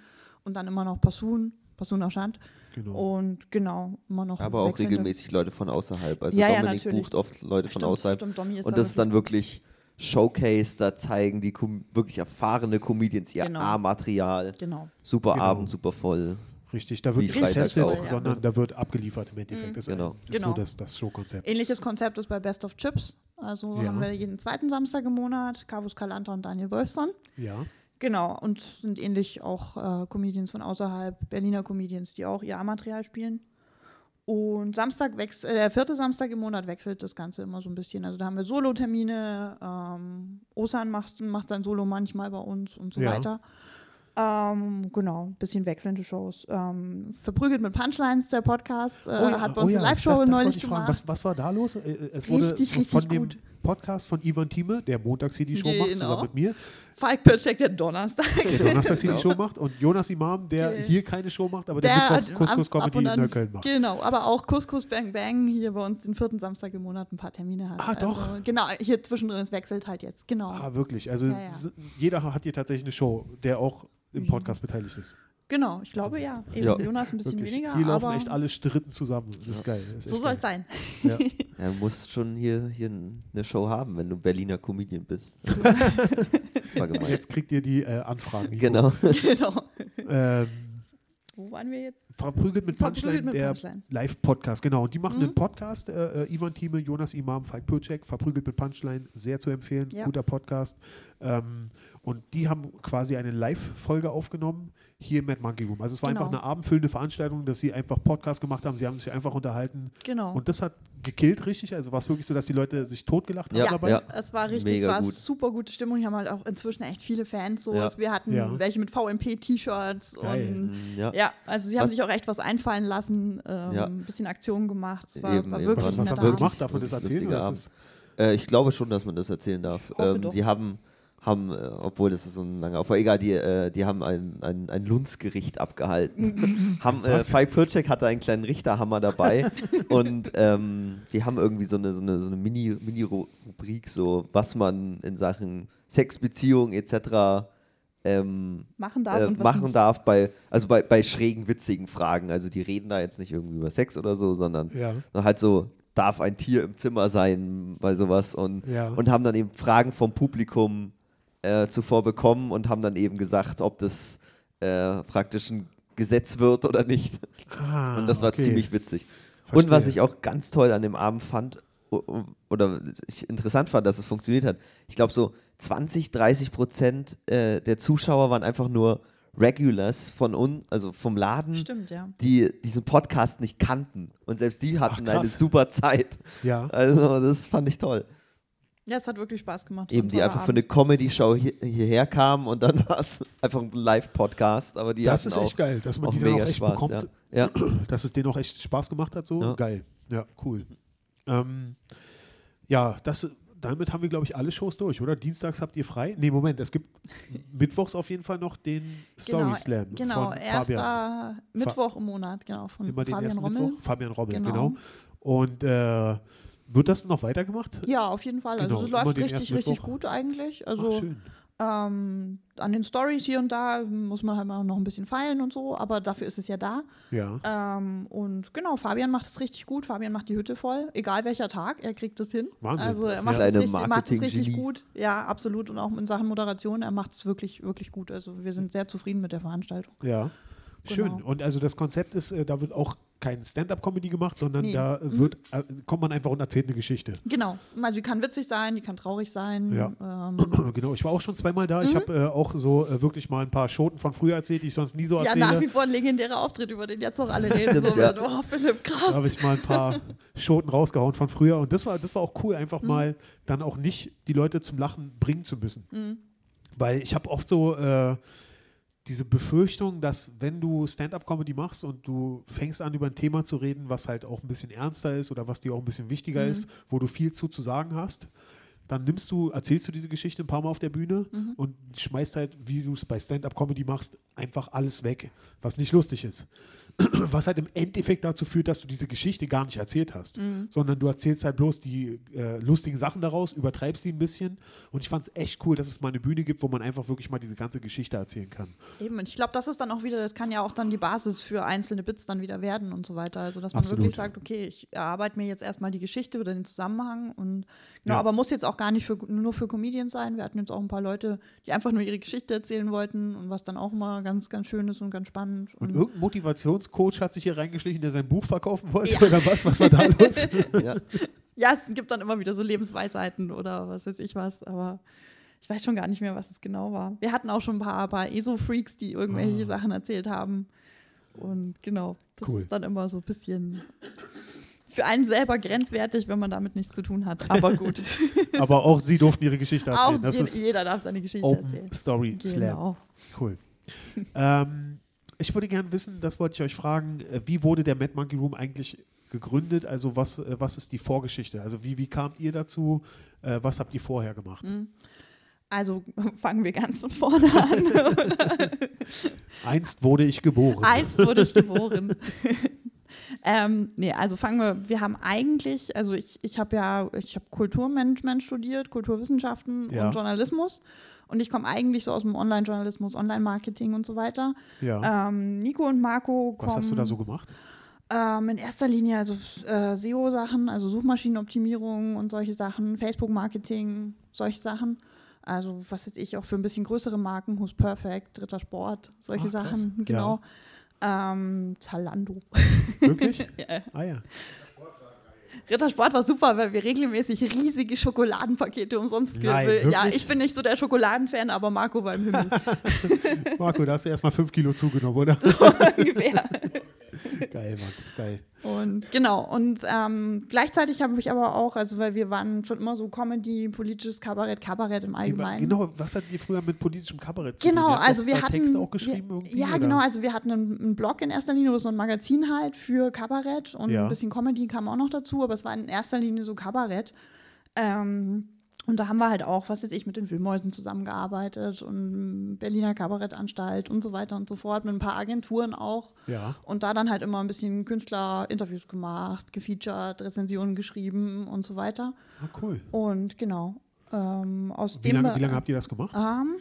und dann immer noch Passun, Passun Aschand. Genau. Und genau, immer noch Aber auch wechselnde- regelmäßig Leute von außerhalb. Also Ja, ja, Dominik natürlich. bucht oft Leute von Stimmt, außerhalb. stimmt, Domi ist Und da das ist dann wirklich Showcase, da zeigen die Com wirklich erfahrene Comedians ihr Genau. A-Material. Genau. Super Genau. Abend, super voll. Richtig, da wird nicht getestet, auch, ja. sondern da wird abgeliefert im Endeffekt. Das, Genau. ist Genau. so das, das Showkonzept. Ähnliches Konzept ist bei Best of Chips. Also Ja. haben wir jeden zweiten Samstag im Monat Carvus Kalanta und Daniel Wolfson. Ja, Genau, und sind ähnlich auch äh, Comedians von außerhalb, Berliner Comedians, die auch ihr A-Material spielen. Und Samstag wechselt, äh, der vierte Samstag im Monat wechselt das Ganze immer so ein bisschen. Also da haben wir Solo-Termine, ähm, Osan macht, macht sein Solo manchmal bei uns und so Ja. weiter. Ähm, genau, ein bisschen wechselnde Shows. Ähm, Verprügelt mit Punchlines, der Podcast, äh, hat bei uns eine Live-Show das, das wollte neulich ich fragen. gemacht. Was, was war da los? Äh, äh, Es wurde Richtig, von richtig dem gut. Podcast von Ivan Thieme, der montags hier die Show macht, Genau. zusammen mit mir, Falk Pirczek, der Donnerstag. der donnerstags hier die Show macht und Jonas Imam, der Okay. hier keine Show macht, aber der, Der Mittwochs Couscous Comedy in Neukölln macht. Genau, aber auch Couscous Bang Bang hier bei uns den vierten Samstag im Monat ein paar Termine hat. Ah, doch. Also, genau, hier zwischendrin, es wechselt halt jetzt. Genau. Ah, wirklich. Also Ja, ja. jeder hat hier tatsächlich eine Show, der auch im Podcast beteiligt ist. Genau, ich glaube ja. Eben Ja. Jonas ein bisschen Wirklich. weniger, hier laufen aber echt alle Strippen zusammen. Das ist geil. Das ist so soll es sein. Ja. Ja, du musst schon hier, hier eine Show haben, wenn du Berliner Comedian bist. Jetzt kriegt ihr die äh, Anfragen. Genau. genau. Ähm, Wo waren wir jetzt? Verprügelt mit Punchline, mit der. Live-Podcast, genau. Und die machen Mhm. einen Podcast, äh, äh, Ivan Thieme, Jonas Imam, Falk Pürcek, Verprügelt mit Punchline, sehr zu empfehlen, Ja. guter Podcast. Ähm, und die haben quasi eine Live-Folge aufgenommen, hier im Mad Monkey Room. Also es war Genau. einfach eine abendfüllende Veranstaltung, dass sie einfach Podcast gemacht haben, sie haben sich einfach unterhalten. Genau. Und das hat gekillt, richtig? Also war es wirklich so, dass die Leute sich totgelacht haben Ja, dabei? ja. Es war richtig, Mega es war gut. super gute Stimmung. Die haben halt auch inzwischen echt viele Fans. So. Ja. Wir hatten Ja. welche mit VMP-T-Shirts und Mm, Ja. ja, also sie haben Was- sich auch echt was einfallen lassen, ähm, Ja. ein bisschen Aktionen gemacht. Es war, Eben, war wirklich Was, ein was haben sie gemacht? Darf man das Wirklich erzählen? Äh, ich glaube schon, dass man das erzählen darf. Ähm, die haben, haben äh, obwohl das ist so ein langer, aber egal, die, äh, die haben ein, ein, ein Lunzgericht abgehalten. haben, äh? Falk Pircek hatte einen kleinen Richterhammer dabei und ähm, die haben irgendwie so eine, so eine, so eine Mini- Mini-Rubrik, so was man in Sachen Sex, Beziehung etc. Ähm, machen darf äh, und was machen nicht. darf bei, also bei, bei schrägen, witzigen Fragen. Also die reden da jetzt nicht irgendwie über Sex oder so, sondern Ja. halt so, darf ein Tier im Zimmer sein, bei sowas und, Ja. und haben dann eben Fragen vom Publikum äh, zuvor bekommen und haben dann eben gesagt, ob das äh, praktisch ein Gesetz wird oder nicht. Ah, und das war okay. ziemlich witzig. Und was Verstehe. ich auch ganz toll an dem Abend fand, oder ich interessant fand, dass es funktioniert hat, ich glaube so 20, 30 Prozent äh, der Zuschauer waren einfach nur Regulars von uns, also vom Laden, Stimmt, ja. die diesen Podcast nicht kannten. Und selbst die hatten Ach, eine super Zeit. Ja. Also, das fand ich toll. Ja, es hat wirklich Spaß gemacht. Eben, die einfach für eine Abend. Comedy-Show hier, hierher kamen und dann war es einfach ein Live-Podcast. Aber die Das ist auch, echt geil, dass man auch die dann auch echt Spaß. bekommt, Ja. Ja. dass es denen auch echt Spaß gemacht hat. So Ja. geil. Ja, cool. Ähm, ja, das, damit haben wir, glaube ich, alle Shows durch, oder? Dienstags habt ihr frei? Nee, Moment, es gibt mittwochs auf jeden Fall noch den Story genau, Slam Genau, von erster Fabian. Mittwoch im Monat, genau, von Immer den Fabian ersten Rommel. Mittwoch. Fabian Rommel, genau. Genau. Und äh, wird das noch weitergemacht? Ja, auf jeden Fall. Also Genau, es immer läuft richtig, richtig gut eigentlich. Ach, Also schön. ähm, an den Stories hier und da muss man halt mal noch ein bisschen feilen und so, aber dafür ist es ja da. Ja. Ähm, und genau, Fabian macht es richtig gut. Fabian macht die Hütte voll, egal welcher Tag, er kriegt es hin. Wahnsinn. Also er macht es richtig, macht es richtig gut. Ja, absolut. Und auch in Sachen Moderation, er macht es wirklich, wirklich gut. Also wir sind sehr zufrieden mit der Veranstaltung. Ja. Schön. Genau. Und also das Konzept ist, äh, da wird auch kein Stand-up-Comedy gemacht, sondern Nee. da äh, wird, äh, kommt man einfach und erzählt eine Geschichte. Genau. Also die kann witzig sein, die kann traurig sein. Ja. Ähm, genau, ich war auch schon zweimal da. Mhm. Ich habe äh, auch so äh, wirklich mal ein paar Schoten von früher erzählt, die ich sonst nie so ja, erzähle. nach wie vor ein legendärer Auftritt, über den jetzt auch alle reden. Stimmt, so ja. mit, oh, Philipp, Da krass. habe ich mal ein paar Schoten rausgehauen von früher und das war, das war auch cool, Mhm. einfach mal dann auch nicht die Leute zum Lachen bringen zu müssen. Mhm. Weil ich habe oft so äh, diese Befürchtung, dass wenn du Stand-up-Comedy machst und du fängst an, über ein Thema zu reden, was halt auch ein bisschen ernster ist oder was dir auch ein bisschen wichtiger Mhm. ist, wo du viel zu, zu sagen hast, dann nimmst du, erzählst du diese Geschichte ein paar Mal auf der Bühne Mhm. und schmeißt halt, wie du es bei Stand-up-Comedy machst, einfach alles weg, was nicht lustig ist. Was halt im Endeffekt dazu führt, dass du diese Geschichte gar nicht erzählt hast, Mhm. sondern du erzählst halt bloß die äh, lustigen Sachen daraus, übertreibst sie ein bisschen. Und ich fand es echt cool, dass es mal eine Bühne gibt, wo man einfach wirklich mal diese ganze Geschichte erzählen kann. Eben, und ich glaube, das ist dann auch wieder, das kann ja auch dann die Basis für einzelne Bits dann wieder werden und so weiter. Also, dass man Absolut. wirklich sagt, okay, ich erarbeite mir jetzt erstmal die Geschichte oder den Zusammenhang und genau, Ja. aber muss jetzt auch gar nicht für, nur für Comedians sein. Wir hatten jetzt auch ein paar Leute, die einfach nur ihre Geschichte erzählen wollten und was dann auch mal ganz, ganz schön ist und ganz spannend. Und irgendein Motivationscoach hat sich hier reingeschlichen, der sein Buch verkaufen wollte Ja. oder was? Was war da los? Ja. ja, es gibt dann immer wieder so Lebensweisheiten oder was weiß ich was, aber ich weiß schon gar nicht mehr, was es genau war. Wir hatten auch schon ein paar, paar ESO-Freaks, die irgendwelche Ah. Sachen erzählt haben. Und genau, das Cool. ist dann immer so ein bisschen für einen selber grenzwertig, wenn man damit nichts zu tun hat. Aber gut, Aber auch sie durften ihre Geschichte auch erzählen. Das je, ist jeder darf seine Geschichte Open erzählen. Story Slam. Genau. Cool. ähm, ich würde gerne wissen, das wollte ich euch fragen, äh, wie wurde der Mad Monkey Room eigentlich gegründet? Also was, äh, was ist die Vorgeschichte? Also wie, wie kamt ihr dazu? Äh, was habt ihr vorher gemacht? Mhm. Also fangen wir ganz von vorne an. Einst wurde ich geboren. Einst wurde ich geboren. ähm, nee, also fangen wir, wir haben eigentlich, also ich, ich habe ja, ich habe Kulturmanagement studiert, Kulturwissenschaften Ja. und Journalismus. Und ich komme eigentlich so aus dem Online-Journalismus, Online-Marketing und so weiter. ja. Ähm, Nico und Marco kommen was hast du da so gemacht? ähm, in erster Linie also äh, SEO-Sachen, also Suchmaschinenoptimierung und solche Sachen, Facebook-Marketing, solche Sachen. Also was weiß ich, auch für ein bisschen größere Marken, Who's Perfect, Dritter Sport, solche Ach. Sachen, Ja. genau. Ähm, Zalando. Wirklich? Ja. Ah ja. Rittersport war super, weil wir regelmäßig riesige Schokoladenpakete umsonst Nein, Ja, ich bin nicht so der Schokoladenfan, aber Marco war im Himmel. Marco, da hast du erstmal fünf Kilo zugenommen, oder? ungefähr. Geil, Mann. Geil. Und genau, und ähm, gleichzeitig habe ich aber auch, also weil wir waren schon immer so Comedy, politisches Kabarett, Kabarett im Allgemeinen. Genau, was hat ihr früher mit politischem Kabarett zu Genau, tun? Habt also wir hatten Texte auch geschrieben wir, irgendwie? Ja, oder? genau, also wir hatten einen, einen Blog in erster Linie so ein Magazin halt für Kabarett und Ja. ein bisschen Comedy kam auch noch dazu, aber es war in erster Linie so Kabarett. Ähm, und da haben wir halt auch, was weiß ich, mit den Wühlmäusen zusammengearbeitet und Berliner Kabarettanstalt und so weiter und so fort, mit ein paar Agenturen auch. Ja. Und da dann halt immer ein bisschen Künstler-Interviews gemacht, gefeatured, Rezensionen geschrieben und so weiter. Ah, cool. Und genau. Ähm, aus Wie dem lange, wie lange habt ihr das gemacht? ähm,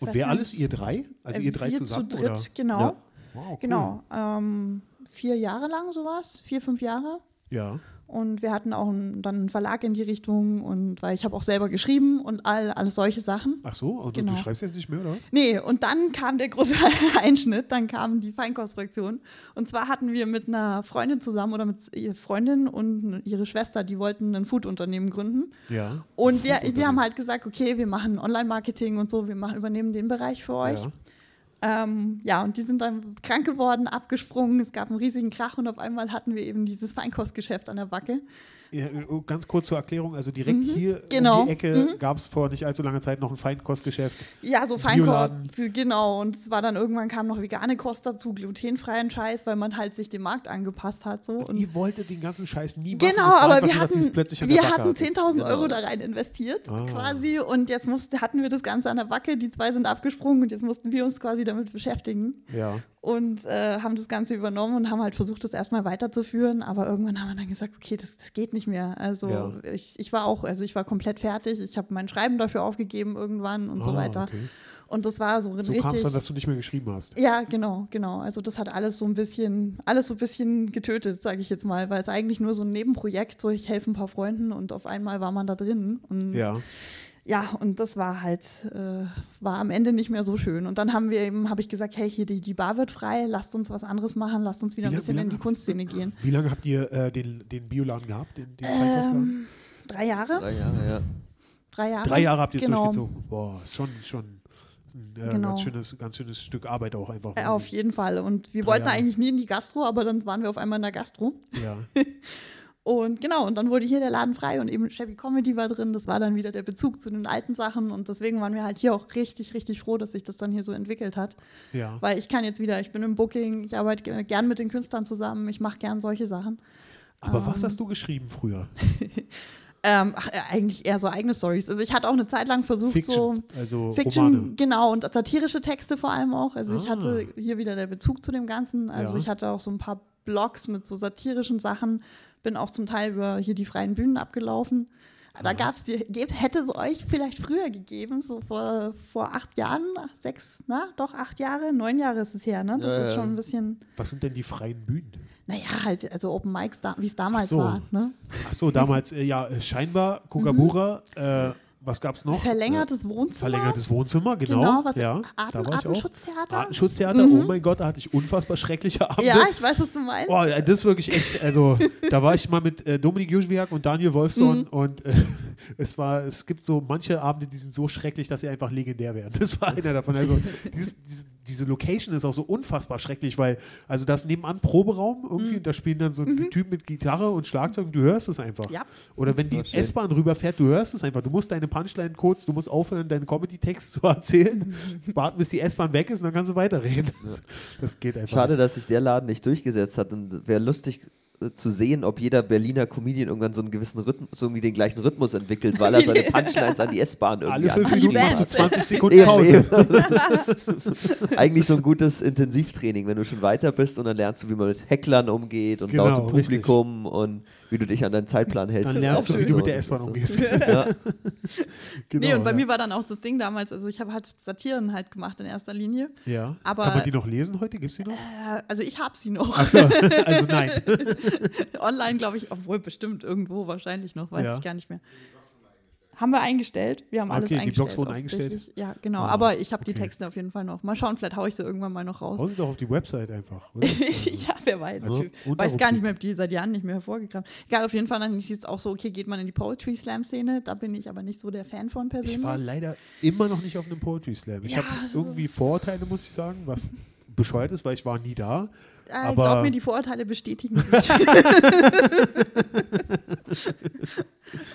Und wer alles? Ihr drei? Also äh, ihr drei wir zusammen? Zu dritt, oder? genau. Ja. Wow, cool. Genau. Ähm, vier Jahre lang sowas, vier, fünf Jahre. Ja. Und wir hatten auch einen, dann einen Verlag in die Richtung und weil ich habe auch selber geschrieben und all, alles solche Sachen. Ach so, und Genau. du schreibst jetzt nicht mehr, oder was? Nee, und dann kam der große Einschnitt, dann kam die Feinkostfraktion. Und zwar hatten wir mit einer Freundin zusammen oder mit ihrer Freundin und ihre Schwester, die wollten ein Food-Unternehmen gründen. Ja. Und wir, wir haben halt gesagt, okay, wir machen Online-Marketing und so, wir machen, übernehmen den Bereich für euch. Ja. Ähm, ja, und die sind dann krank geworden, abgesprungen. Es gab einen riesigen Krach und auf einmal hatten wir eben dieses Feinkostgeschäft an der Backe. Ja, oh, ganz kurz zur Erklärung, also direkt Mhm, hier genau. um die Ecke gab es vor nicht allzu langer Zeit noch ein Feinkostgeschäft. Ja, so Bioladen. Feinkost, genau. Und es war dann irgendwann kam noch vegane Kost dazu, glutenfreien Scheiß, weil man halt sich dem Markt angepasst hat. So. Und Ihr wolltet den ganzen Scheiß nie machen. Genau, aber wir nur, dass sie es hatten, plötzlich an wir hatten hatten. 10.000 Genau. Euro da rein investiert Ah. quasi und jetzt musste, hatten wir das Ganze an der Backe, die zwei sind abgesprungen und jetzt mussten wir uns quasi damit beschäftigen Ja. und äh, haben das Ganze übernommen und haben halt versucht, das erstmal weiterzuführen, aber irgendwann haben wir dann gesagt, okay, das, das geht nicht mehr. Also Ja. ich, ich war auch, also ich war komplett fertig, ich habe mein Schreiben dafür aufgegeben irgendwann und so Ah, weiter. okay. Und das war so, So kam richtig. es dann, dass du nicht mehr geschrieben hast. Ja, genau, genau. Also das hat alles so ein bisschen, alles so ein bisschen getötet, sage ich jetzt mal, weil es eigentlich nur so ein Nebenprojekt, so ich helfe ein paar Freunden und auf einmal war man da drin. Und Ja. Ja, und das war halt, äh, war am Ende nicht mehr so schön. Und dann haben wir eben, habe ich gesagt, hey, hier die, die Bar wird frei, lasst uns was anderes machen, lasst uns wieder Wie ein lang- bisschen in die Kunstszene gehen. Wie lange habt ihr äh, den, den Bioladen gehabt, den, den? Ähm, drei Jahre? Drei Jahre, ja. Drei Jahre. Drei Jahre habt ihr es genau. durchgezogen. Boah, ist schon, schon ein äh, Genau. ganz, schönes, ganz schönes Stück Arbeit auch einfach. Äh, Auf jeden Fall. Und wir Drei wollten Jahre. eigentlich nie in die Gastro, aber dann waren wir auf einmal in der Gastro. Ja. Und genau, und dann wurde hier der Laden frei und eben Chevy Comedy war drin. Das war dann wieder der Bezug zu den alten Sachen. Und deswegen waren wir halt hier auch richtig, richtig froh, dass sich das dann hier so entwickelt hat. ja. Weil ich kann jetzt wieder, ich bin im Booking, ich arbeite ge- gern mit den Künstlern zusammen, ich mache gern solche Sachen. Aber was hast du geschrieben früher? Ähm, ach, äh, eigentlich eher so eigene Stories. Also ich hatte auch eine Zeit lang versucht, so Fiction, also Fiction, Romane. genau, und satirische Texte vor allem auch. Also ich Ah. hatte hier wieder der Bezug zu dem Ganzen. Also Ja. ich hatte auch so ein paar Blogs mit so satirischen Sachen, bin auch zum Teil über hier die freien Bühnen abgelaufen. Da gab es die, hätte es euch vielleicht früher gegeben, so vor, vor acht Jahren, sechs, na, doch acht Jahre, neun Jahre ist es her, ne? Das Ja, ist schon ein bisschen, Was sind denn die freien Bühnen? naja, halt, also Open Mics, wie es damals so. war, ne? Ach so, damals, äh, ja, äh, scheinbar, Kugabura, äh, was gab's noch? Verlängertes Wohnzimmer. Verlängertes Wohnzimmer, genau. Genau, was ja, Atem, da war ich auch. Artenschutztheater. Artenschutztheater, oh mein Gott, da hatte ich unfassbar schreckliche Abende. Ja, ich weiß, was du meinst. Boah, das ist wirklich echt, also da war ich mal mit äh, Dominik Juschwiak und Daniel Wolfson Mhm. und äh, es war, es gibt so manche Abende, die sind so schrecklich, dass sie einfach legendär werden. Das war einer davon. Also dieses, diese, diese Location ist auch so unfassbar schrecklich, weil, also das nebenan Proberaum irgendwie Mhm. und da spielen dann so ein Typ mit Gitarre und Schlagzeug und du hörst es einfach. Ja. Oder wenn die Oh. S-Bahn rüberfährt, du hörst es einfach. Du musst deine Punchline kurz, du musst aufhören, deinen Comedy-Text zu erzählen, warten, bis die S-Bahn weg ist und dann kannst du weiterreden. Das geht einfach Schade, nicht. dass sich der Laden nicht durchgesetzt hat. Und wäre lustig zu sehen, ob jeder Berliner Comedian irgendwann so einen gewissen Rhythmus, so irgendwie den gleichen Rhythmus entwickelt, weil er seine Punchlines an die S-Bahn irgendwie Alle fünf Minuten machst du 20 Sekunden Pause. Eigentlich so ein gutes Intensivtraining, wenn du schon weiter bist und dann lernst du, wie man mit Hecklern umgeht und Genau, lautem Publikum und wie du dich an deinen Zeitplan hältst. Dann und lernst du, wie du So, mit der S-Bahn umgehst. Ja. Genau, nee, und bei ja. mir war dann auch das Ding damals, also ich habe halt Satiren halt gemacht in erster Linie. Ja. aber- Kann man die noch lesen heute? Gibt es die noch? Äh, also ich habe sie noch. Achso, also nein. Online, glaube ich, obwohl bestimmt irgendwo wahrscheinlich noch, weiß Ja. ich gar nicht mehr. Haben wir eingestellt? Wir haben alles Okay, die eingestellt. Blogs wurden eingestellt? Ja, genau. Ah, Aber ich habe die okay. Texte auf jeden Fall noch. Mal schauen, vielleicht haue ich sie irgendwann mal noch raus. Hau sie doch auf die Website einfach, oder? ja, wer weiß. Also, ich weiß gar die- nicht mehr, ob die seit Jahren nicht mehr hervorgekramt. Egal, auf jeden Fall, dann hieß es auch so, okay, geht man in die Poetry Slam Szene. Da bin ich aber nicht so der Fan von persönlich. Ich war leider immer noch nicht auf einem Poetry Slam. Ich Ja, habe irgendwie ist- Vorurteile, muss ich sagen, was bescheuert ist, weil ich war nie da. Äh, aber- glaub mir, die Vorurteile bestätigen sich.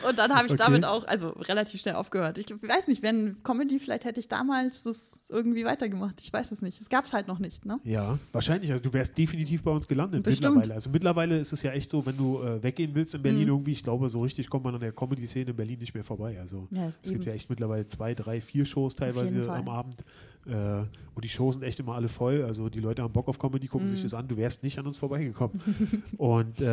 Und dann habe ich Okay. damit auch, also relativ schnell aufgehört. Ich weiß nicht, wenn Comedy, vielleicht hätte ich damals das irgendwie weitergemacht. Ich weiß es nicht. Es gab es halt noch nicht, ne? Ja, wahrscheinlich. Also du wärst definitiv bei uns gelandet Bestimmt. mittlerweile. Also mittlerweile ist es ja echt so, wenn du äh, weggehen willst in Berlin Mhm. irgendwie, ich glaube, so richtig kommt man an der Comedy-Szene in Berlin nicht mehr vorbei. Also Ja, es gibt ja echt mittlerweile zwei, drei, vier Shows teilweise am Abend. Äh, und die Shows sind echt immer alle voll. Also die Leute haben Bock auf Comedy, gucken Mhm. sich das an. Du wärst nicht an uns vorbeigekommen. und äh,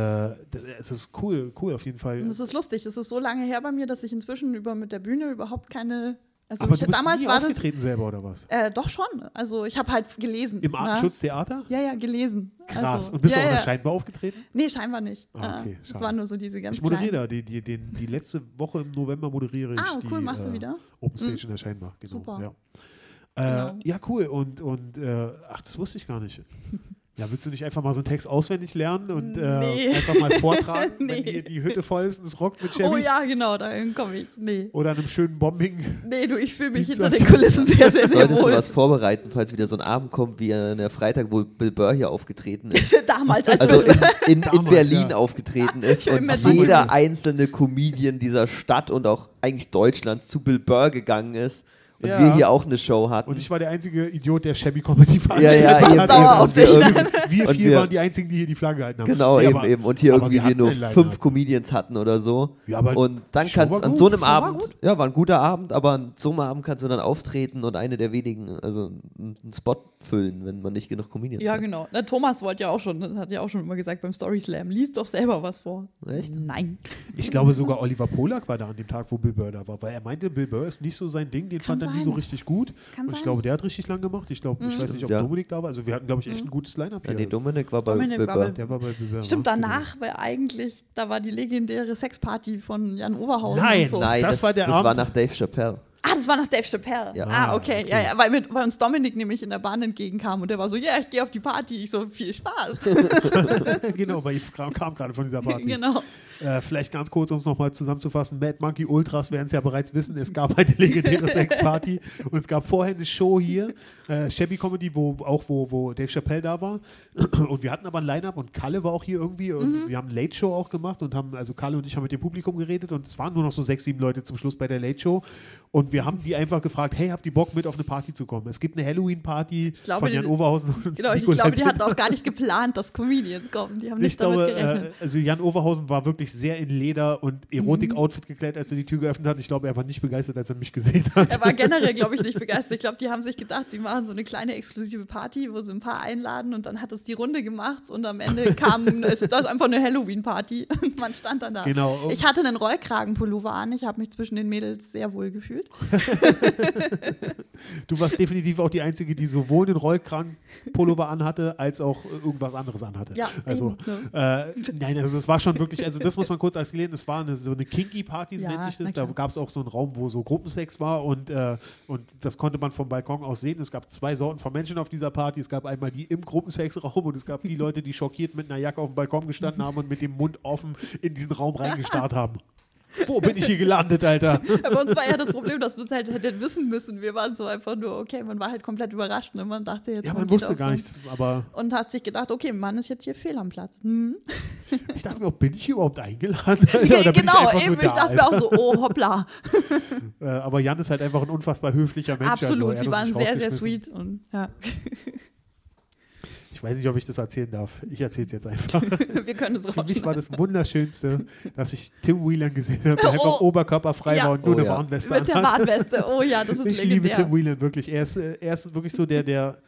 das, es ist cool, cool auf jeden Fall. Es ist lustig. Es ist so lange her bei mir, dass ich inzwischen über mit der Bühne überhaupt keine. Also Aber ich, du bist damals nie war das. aufgetreten selber oder was? Äh, doch schon. Also ich habe halt gelesen. Im ne? Artenschutztheater? Ja, ja, gelesen. Krass. Also, und bist ja, du auch ja. scheinbar aufgetreten? Nee, scheinbar nicht. Ah, okay, Äh, das waren nur so diese ganz Ich moderiere da. Die, die, den, die letzte Woche im November moderiere ich Ah, die cool, machst du äh, wieder? Open Stage in der Scheinbach. Genau, Super. Ja. Äh, Genau. ja, cool. Und, und äh, ach, das wusste ich gar nicht. Ja, willst du nicht einfach mal so einen Text auswendig lernen und äh, Nee. einfach mal vortragen, wenn Nee. die, die Hütte voll ist und es rockt mit Chevy? Oh ja, genau, dahin komme ich. Nee. Oder einem schönen Bombing. Nee, du, ich fühle mich Pizza. hinter den Kulissen sehr, sehr, sehr Solltest du wohl. was vorbereiten, falls wieder so ein Abend kommt, wie an der Freitag, wo Bill Burr hier aufgetreten ist. Damals, als Also wir in, in, in Damals, Berlin ja. aufgetreten ist und jeder einzelne Comedian dieser Stadt und auch eigentlich Deutschlands zu Bill Burr gegangen ist und Ja. wir hier auch eine Show hatten. Und ich war der einzige Idiot, der Shabby Comedy ja, veranstaltet ja, eben, hat. sauer auf dich, irgendwie- Wir Und vier wir- waren die einzigen, die hier die Flagge gehalten haben. Genau, Ja, eben, aber- eben. Und hier irgendwie wir nur fünf Comedians hatten oder so. Ja, aber und dann kannst war an so einem Abend, gut. ja, war ein guter Abend, aber an so einem Abend kannst du dann auftreten und eine der wenigen, also einen Spot füllen, wenn man nicht genug Comedians Ja, hat. genau. Na, Thomas wollte ja auch schon, hat ja auch schon immer gesagt beim Story Slam, lies doch selber was vor. Echt? Nein. Ich glaube sogar Oliver Polak war da an dem Tag, wo Bill Burr da war, weil er meinte, Bill Burr ist nicht so sein Ding, den Kann fand er nie sein. so richtig gut. Kann und ich sein. glaube, der hat richtig lang gemacht. Ich glaube, ich weiß nicht, ob ja. Dominik da war. Also wir hatten, glaube ich, echt ein gutes Line-Up Ja, hier. Nee, Dominik war bei Dominik Bill war bei- der war bei Bill Burr. Stimmt, war, genau. danach, weil eigentlich, da war die legendäre Sexparty von Jan Oberhausen Nein, und so. Nein, Das das, war der das war nach Dave Chappelle. Ah, das war nach Dave Chappelle. Ja. Ah, okay. okay. Ja, ja, weil, mit, weil uns Dominik nämlich in der Bahn entgegenkam und der war so, ja, ich gehe auf die Party. Ich so, viel Spaß. genau, weil ich kam, kam gerade von dieser Party. genau. Äh, vielleicht ganz kurz, um es nochmal zusammenzufassen. Mad Monkey Ultras werden es ja bereits wissen. Es gab eine legendäre Sexparty und es gab vorher eine Show hier, äh, Shabby Comedy, wo auch wo, wo Dave Chappelle da war. Und wir hatten aber ein Line-Up und Kalle war auch hier irgendwie und wir haben Late Show auch gemacht und haben, also Kalle und ich haben mit dem Publikum geredet und es waren nur noch so sechs, sieben Leute zum Schluss bei der Late Show. Und wir haben die einfach gefragt, hey, habt ihr Bock mit auf eine Party zu kommen? Es gibt eine Halloween-Party von Jan Overhausen und Genau, ich Nikolai glaube, die hatten auch gar nicht geplant, dass Comedians kommen. Die haben Ich nicht damit glaube, gerechnet. äh, also Jan Overhausen war wirklich sehr in Leder und Erotik-Outfit gekleidet, als er die Tür geöffnet hat. Ich glaube, er war nicht begeistert, als er mich gesehen hat. Er war generell, glaube ich, nicht begeistert. Ich glaube, die haben sich gedacht, sie machen so eine kleine exklusive Party, wo sie ein paar einladen und dann hat es die Runde gemacht und am Ende kam, es das ist einfach eine Halloween-Party und man stand dann da. Genau. Ich hatte einen Rollkragenpullover an, ich habe mich zwischen den Mädels sehr wohl gefühlt. Du warst definitiv auch die Einzige, die sowohl den Rollkragen-Pullover anhatte, als auch äh, irgendwas anderes anhatte. Ja, also, eben, äh, nein, also es war schon wirklich, also das muss man kurz erklären, es war eine, so eine Kinky-Party, Ja, nennt sich das. Da gab es auch so einen Raum, wo so Gruppensex war und, äh, und das konnte man vom Balkon aus sehen. Es gab zwei Sorten von Menschen auf dieser Party. Es gab einmal die im Gruppensexraum und es gab die Leute, die schockiert mit einer Jacke auf dem Balkon gestanden haben und mit dem Mund offen in diesen Raum reingestarrt haben. Wo bin ich hier gelandet, Alter? Aber uns war ja das Problem, dass wir es halt hätten wissen müssen. Wir waren so einfach nur, okay, man war halt komplett überrascht. Ne? Man dachte jetzt, Ja, man geht wusste gar so- nichts, aber Und hat sich gedacht, okay, Mann ist jetzt hier fehl am Platz. Hm? ich dachte mir auch, bin ich hier überhaupt eingeladen? Alter, oder genau, ich eben. nur Ich da, dachte mir Alter? auch so, oh, hoppla. Äh, aber Jan ist halt einfach ein unfassbar höflicher Mensch. Absolut, also sie waren sehr, sehr sweet. Und, ja. Ich weiß nicht, ob ich das erzählen darf. Ich erzähle es jetzt einfach. Wir können es Für mich war das Wunderschönste, dass ich Tim Whelan gesehen habe, der einfach Oh. oberkörperfrei Ja. war und nur Oh eine ja. Warnweste Mit der. Warnweste. Oh ja, das ist Ich liebe legendär. Tim Whelan wirklich. Er ist, äh, er ist wirklich so der, der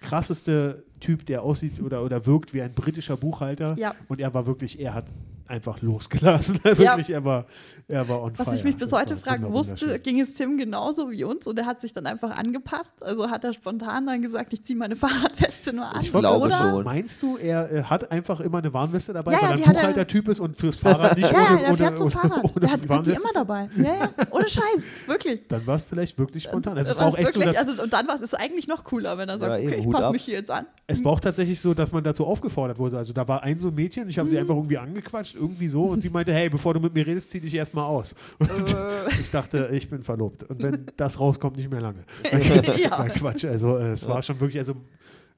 krasseste Typ, der aussieht oder, oder wirkt wie ein britischer Buchhalter. Ja. Und er war wirklich, er hat einfach losgelassen. wirklich, er war, er war on Was fire. ich mich bis Das heute war frage, wunder- wusste, wunderschön. ging es Tim genauso wie uns und er hat sich dann einfach angepasst? Also hat er spontan dann gesagt, ich ziehe meine Fahrradweste nur an? Ich glaube oder? schon. Meinst du, er äh, hat einfach immer eine Warnweste dabei, Ja, ja, weil er ein er- Buchhalter-Typ ist und fürs Fahrrad nicht Ja, ja, ohne, der ohne, fährt so ohne, Fahrrad. ohne der hat, hat die immer dabei. Ja, ja, ohne Scheiß, wirklich. Dann war es vielleicht wirklich spontan. Also es Das war auch echt so, wirklich, dass also, und dann war es eigentlich noch cooler, wenn er sagt, Ja, okay, ich passe mich hier jetzt an. Es war auch tatsächlich so, dass man dazu aufgefordert wurde. Also da war ein so ein Mädchen, ich habe Mhm. sie einfach irgendwie angequatscht, irgendwie so, und sie meinte, hey, bevor du mit mir redest, zieh dich erstmal aus. Und Äh. ich dachte, ich bin verlobt. Und wenn das rauskommt, nicht mehr lange. ja. Nein, Quatsch. Also äh, es war schon wirklich, also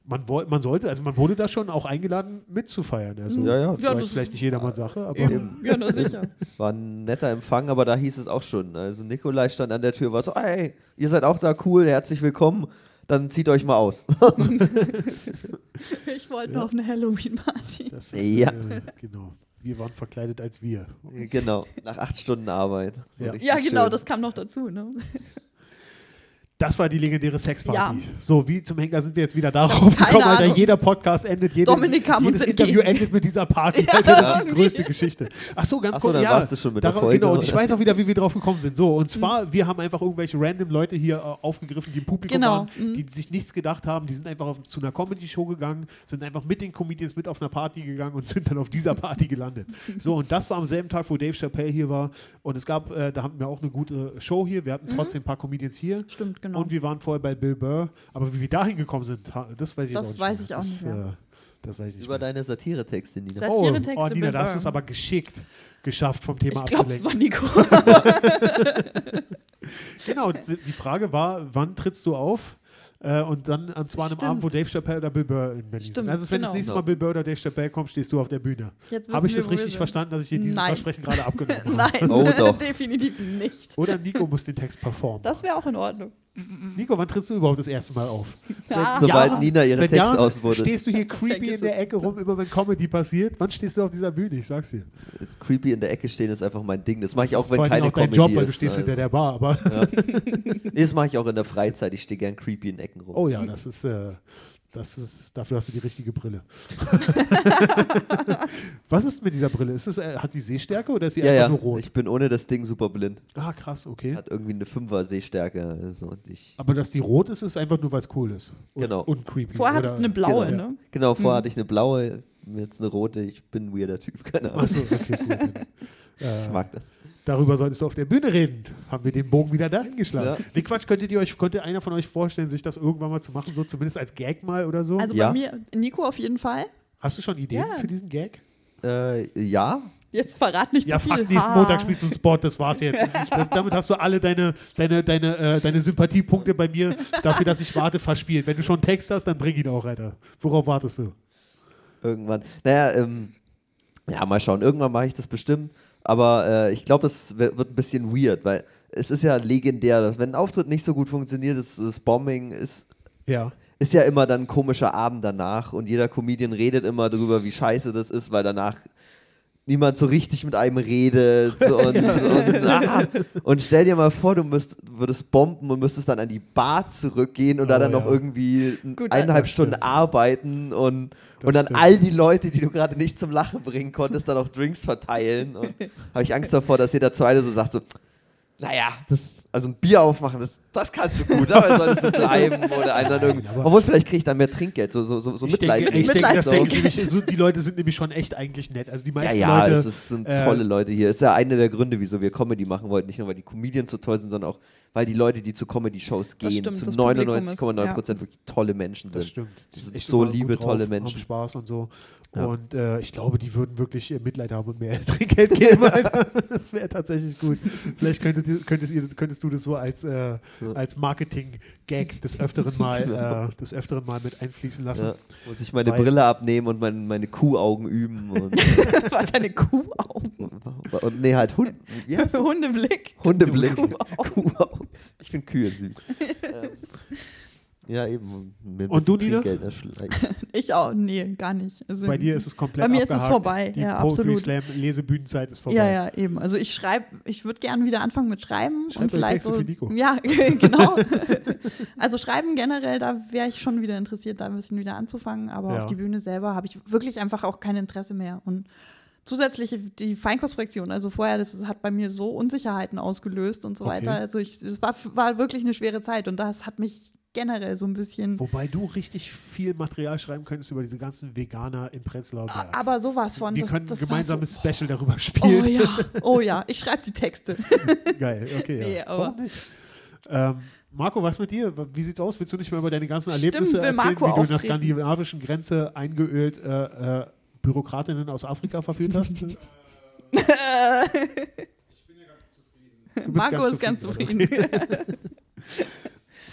man, woll, man sollte, also man wurde da schon auch eingeladen, mitzufeiern. Also Ja, ja. Ja, vielleicht, das- vielleicht nicht jedermanns Sache, aber Eben. Ja, nur sicher. War ein netter Empfang, aber da hieß es auch schon. Also Nikolai stand an der Tür, war so, ey, ihr seid auch da, cool, herzlich willkommen. Dann zieht euch mal aus. Ich wollte noch auf eine Halloween-Party. das ist, Ja. äh, genau. Wir waren verkleidet als wir. genau, nach acht Stunden Arbeit. So Ja. Ja, genau, schön. das kam noch dazu. Ne? Das war die legendäre Sexparty. Ja. So, wie zum Henker sind wir jetzt wieder darauf Keine gekommen, Alter. Jeder Podcast endet, jede, Dominik kam jedes Interview entgegen. endet mit dieser Party. Ja, Alter, das ist die größte Geschichte. Ach so, ganz Ach so, kurz, ja. warst du schon mit der Darauf- Folge, Genau, und ich weiß auch wieder, wie wir drauf gekommen sind. So, und Mhm. zwar, wir haben einfach irgendwelche random Leute hier äh, aufgegriffen, die im Publikum Genau, waren, mhm. die sich nichts gedacht haben. Die sind einfach auf, zu einer Comedy-Show gegangen, sind einfach mit den Comedians mit auf einer Party gegangen und sind dann auf dieser Party gelandet. So, und das war am selben Tag, wo Dave Chappelle hier war. Und es gab, äh, da hatten wir auch eine gute Show hier. Wir hatten trotzdem ein paar Comedians hier. Mhm. Stimmt, genau. Und wir waren vorher bei Bill Burr. Aber wie wir da hingekommen sind, das weiß ich Das auch nicht weiß mehr. ich auch nicht mehr. äh, Das weiß ich nicht. Über mehr. deine Satire-Texte, Nina. Oh, Satiretexte oh, Nina, mit da hast du es Burn. aber geschickt geschafft, vom Thema Ich glaube, es abzulenken. war Nico. Genau, die Frage war, wann trittst du auf? Äh, und dann, und zwar an einem. Abend, wo Dave Chappelle oder Bill Burr in Berlin sind. Stimmt, Also, wenn das genau. nächste Mal Bill Burr oder Dave Chappelle kommt, stehst du auf der Bühne. Habe ich das richtig sind. verstanden, dass ich dir dieses Nein. Versprechen gerade abgenommen habe? Nein, Oh, definitiv nicht. Oder Nico muss den Text performen. Das wäre auch in Ordnung. Nico, wann trittst du überhaupt das erste Mal auf? Ja. Sobald Jahren- Nina ihre Texte Jahren auswurzelt. stehst du hier creepy in der. Ecke rum, immer wenn Comedy passiert. Wann stehst du auf dieser Bühne? Ich sag's dir. Das Creepy in der Ecke stehen ist einfach mein Ding. Das mache ich Das auch, ist wenn keine auch Comedy Job, weil du ist. stehst also. hinter der Bar. Aber Nee, das mache ich auch in der Freizeit. Ich stehe gern creepy in Ecken rum. oh ja, das ist, äh, das ist, dafür hast du die richtige Brille. Was ist mit dieser Brille? Ist es, äh, hat die Sehstärke oder ist sie ja, einfach ja. nur rot? Ich bin ohne das Ding super blind. ah, krass, okay. Hat irgendwie eine Fünfer Sehstärke. Also, und ich, Aber dass die rot ist, ist einfach nur, weil es cool ist. Und, Genau. Und creepy. Vorher hattest du eine blaue, genau, ne? genau, vorher Mhm. hatte ich eine blaue, jetzt eine rote. Ich bin ein weirder Typ, keine Ahnung. Achso, okay, gut. Äh, Ich mag das. darüber solltest du auf der Bühne reden. Haben wir den Bogen wieder dahin geschlagen. Ja. Nee, Quatsch, könntet ihr euch, konnte einer von euch vorstellen, sich das irgendwann mal zu machen, so zumindest als Gag mal oder so? Also Ja. bei mir, Nico auf jeden Fall. Hast du schon Ideen Ja. für diesen Gag? Äh, ja, Jetzt verrat nicht Ja, zu viel. fuck, nächsten Ha. Montag spielst du einen Spot, das war's jetzt. Das, damit hast du alle deine, deine, deine, äh, deine Sympathiepunkte bei mir dafür, dass ich warte, verspielt. Wenn du schon einen Text hast, dann bring ihn auch, Alter. Worauf wartest du? irgendwann. Naja, ähm, ja, mal schauen. Irgendwann mache ich das bestimmt. Aber äh, ich glaube, das wi- wird ein bisschen weird, weil es ist ja legendär, dass wenn ein Auftritt nicht so gut funktioniert, das, das Bombing ist, Ja. ist ja immer dann ein komischer Abend danach und jeder Comedian redet immer darüber, wie scheiße das ist, weil danach niemand so richtig mit einem redet so und, und, ah. und stell dir mal vor, du müsst, würdest bomben und müsstest dann an die Bar zurückgehen und da Oh, dann ja. noch irgendwie Gut, eineinhalb Stunden stimmt. arbeiten und, Das und dann stimmt. all die Leute, die du gerade nicht zum Lachen bringen konntest, dann auch Drinks verteilen und habe ich Angst davor, dass jeder Zweite so sagt so, naja, das, also ein Bier aufmachen, das, das kannst du gut, aber solltest du bleiben oder einen dann irgendwie. aber- Obwohl, vielleicht kriege ich dann mehr Trinkgeld, so, so, so, so Ich Mitleid. denke, ich denke, Mitleid. so. denke ich so, die Leute sind nämlich schon echt eigentlich nett. Also die Ja, meisten ja, Leute. es ist, sind äh, tolle Leute hier. Ist ja einer der Gründe, wieso wir Comedy machen wollten. Nicht nur, weil die Comedians so toll sind, sondern auch, weil die Leute, die zu Comedy-Shows gehen, stimmt, zu das Publikum ist, 99,9 Prozent wirklich tolle Menschen Das sind. stimmt. Die Das sind so liebe, gut tolle drauf, Menschen. Haben Spaß und so. Ja. Und äh, ich glaube, die würden wirklich Mitleid haben und mehr Trinkgeld geben. Das wäre tatsächlich gut. Vielleicht könntet ihr, könntest, ihr, könntest du das so als, äh, als Marketing-Gag des Öfteren mal, Genau. äh, des Öfteren mal mit einfließen lassen. Ja, muss ich meine Weil- Brille abnehmen und mein, meine Kuhaugen üben. Und, War deine Kuhaugen. und nee, halt Hund, das? Hundeblick. Hundeblick. Kuhaugen. Kuhaugen. Ich finde Kühe süß. ähm, ja, eben. Und du, Nina? Ich auch, nee, gar nicht. Also, Bei dir ist es komplett Bei mir ist es abgehakt. vorbei, Die ja, Poetry absolut. Slam Lesebühnenzeit ist vorbei. Ja, ja, eben. Also ich schreibe, ich würde gerne wieder anfangen mit Schreiben. Schreib und vielleicht Texte so, für Nico. Ja, genau. also Schreiben generell, da wäre ich schon wieder interessiert, da ein bisschen wieder anzufangen. Aber Ja. auf die Bühne selber habe ich wirklich einfach auch kein Interesse mehr. Und zusätzlich die Feinkostprojektion, also vorher, das hat bei mir so Unsicherheiten ausgelöst und so Okay. weiter. Also ich, es war, war wirklich eine schwere Zeit und das hat mich generell so ein bisschen. Wobei du richtig viel Material schreiben könntest über diese ganzen Veganer in Prenzlauer Berg. Aber sowas von. Wir das, können ein gemeinsames Special darüber So, spielen. oh ja, oh ja, ich schreibe die Texte. Geil, okay, ja. Nee, Warum nicht? Ähm, Marco, was mit dir? Wie sieht's aus? Willst du nicht mal über deine ganzen Stimmt, Erlebnisse will erzählen, wie du in der skandinavischen Grenze eingeölt äh, äh, Bürokratinnen aus Afrika verführt hast? Du bist Marco ist ganz zufrieden.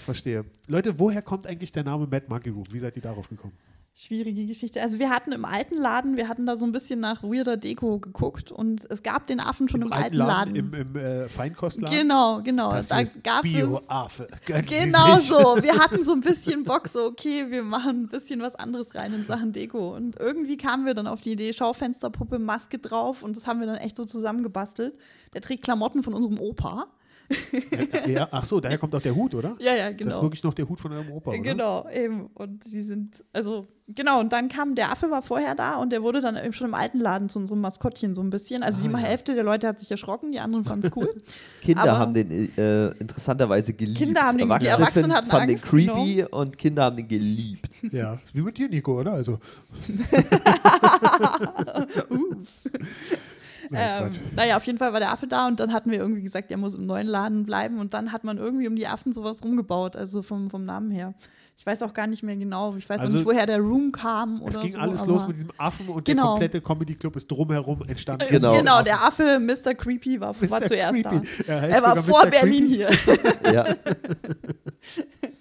Verstehe. Leute, woher kommt eigentlich der Name Mad Monkey Room? Wie seid ihr darauf gekommen? Schwierige Geschichte. Also wir hatten im alten Laden, wir hatten da so ein bisschen nach weirder Deko geguckt und es gab den Affen schon im, alten Laden. Im, im äh, Feinkostladen? genau, genau. Das da gab Bio-Affe. Genau so. Wir hatten so ein bisschen Bock, so, okay, wir machen ein bisschen was anderes rein in Sachen Deko. Und irgendwie kamen wir dann auf die Idee, Schaufensterpuppe, Maske drauf und das haben wir dann echt so zusammengebastelt. Der trägt Klamotten von unserem Opa. Ja, ach so, daher kommt auch der Hut, oder? Ja, ja, Das ist genau. wirklich noch der Hut von eurem Opa, oder? Genau, eben. Und sie sind, also, genau, und dann kam, der Affe war vorher da und der wurde dann eben schon im alten Laden zu unserem Maskottchen so ein bisschen. Also die Ah, ja. Hälfte der Leute hat sich erschrocken, die anderen fanden es cool. Kinder Aber- haben den äh, interessanterweise geliebt. Kinder haben den- die Erwachsene Erwachsenen finden- hatten fanden den Angst, creepy und Kinder haben den geliebt. Ja, wie mit dir, Nico, oder? Also, Nein, Ähm, naja, auf jeden Fall war der Affe da und dann hatten wir irgendwie gesagt, er muss im neuen Laden bleiben und dann hat man irgendwie um die Affen sowas rumgebaut, also vom, vom Namen her. Ich weiß auch gar nicht mehr genau, ich weiß Also, auch nicht, woher der Room kam oder Es ging so. alles los mit diesem Affen und der Genau. komplette Comedy Club ist drumherum entstanden. Genau. Genau, der Affe Mr. Creepy war, war zuerst Creepy. da. Er, heißt Er war sogar vor Mr. Berlin Creepy. hier. Ja,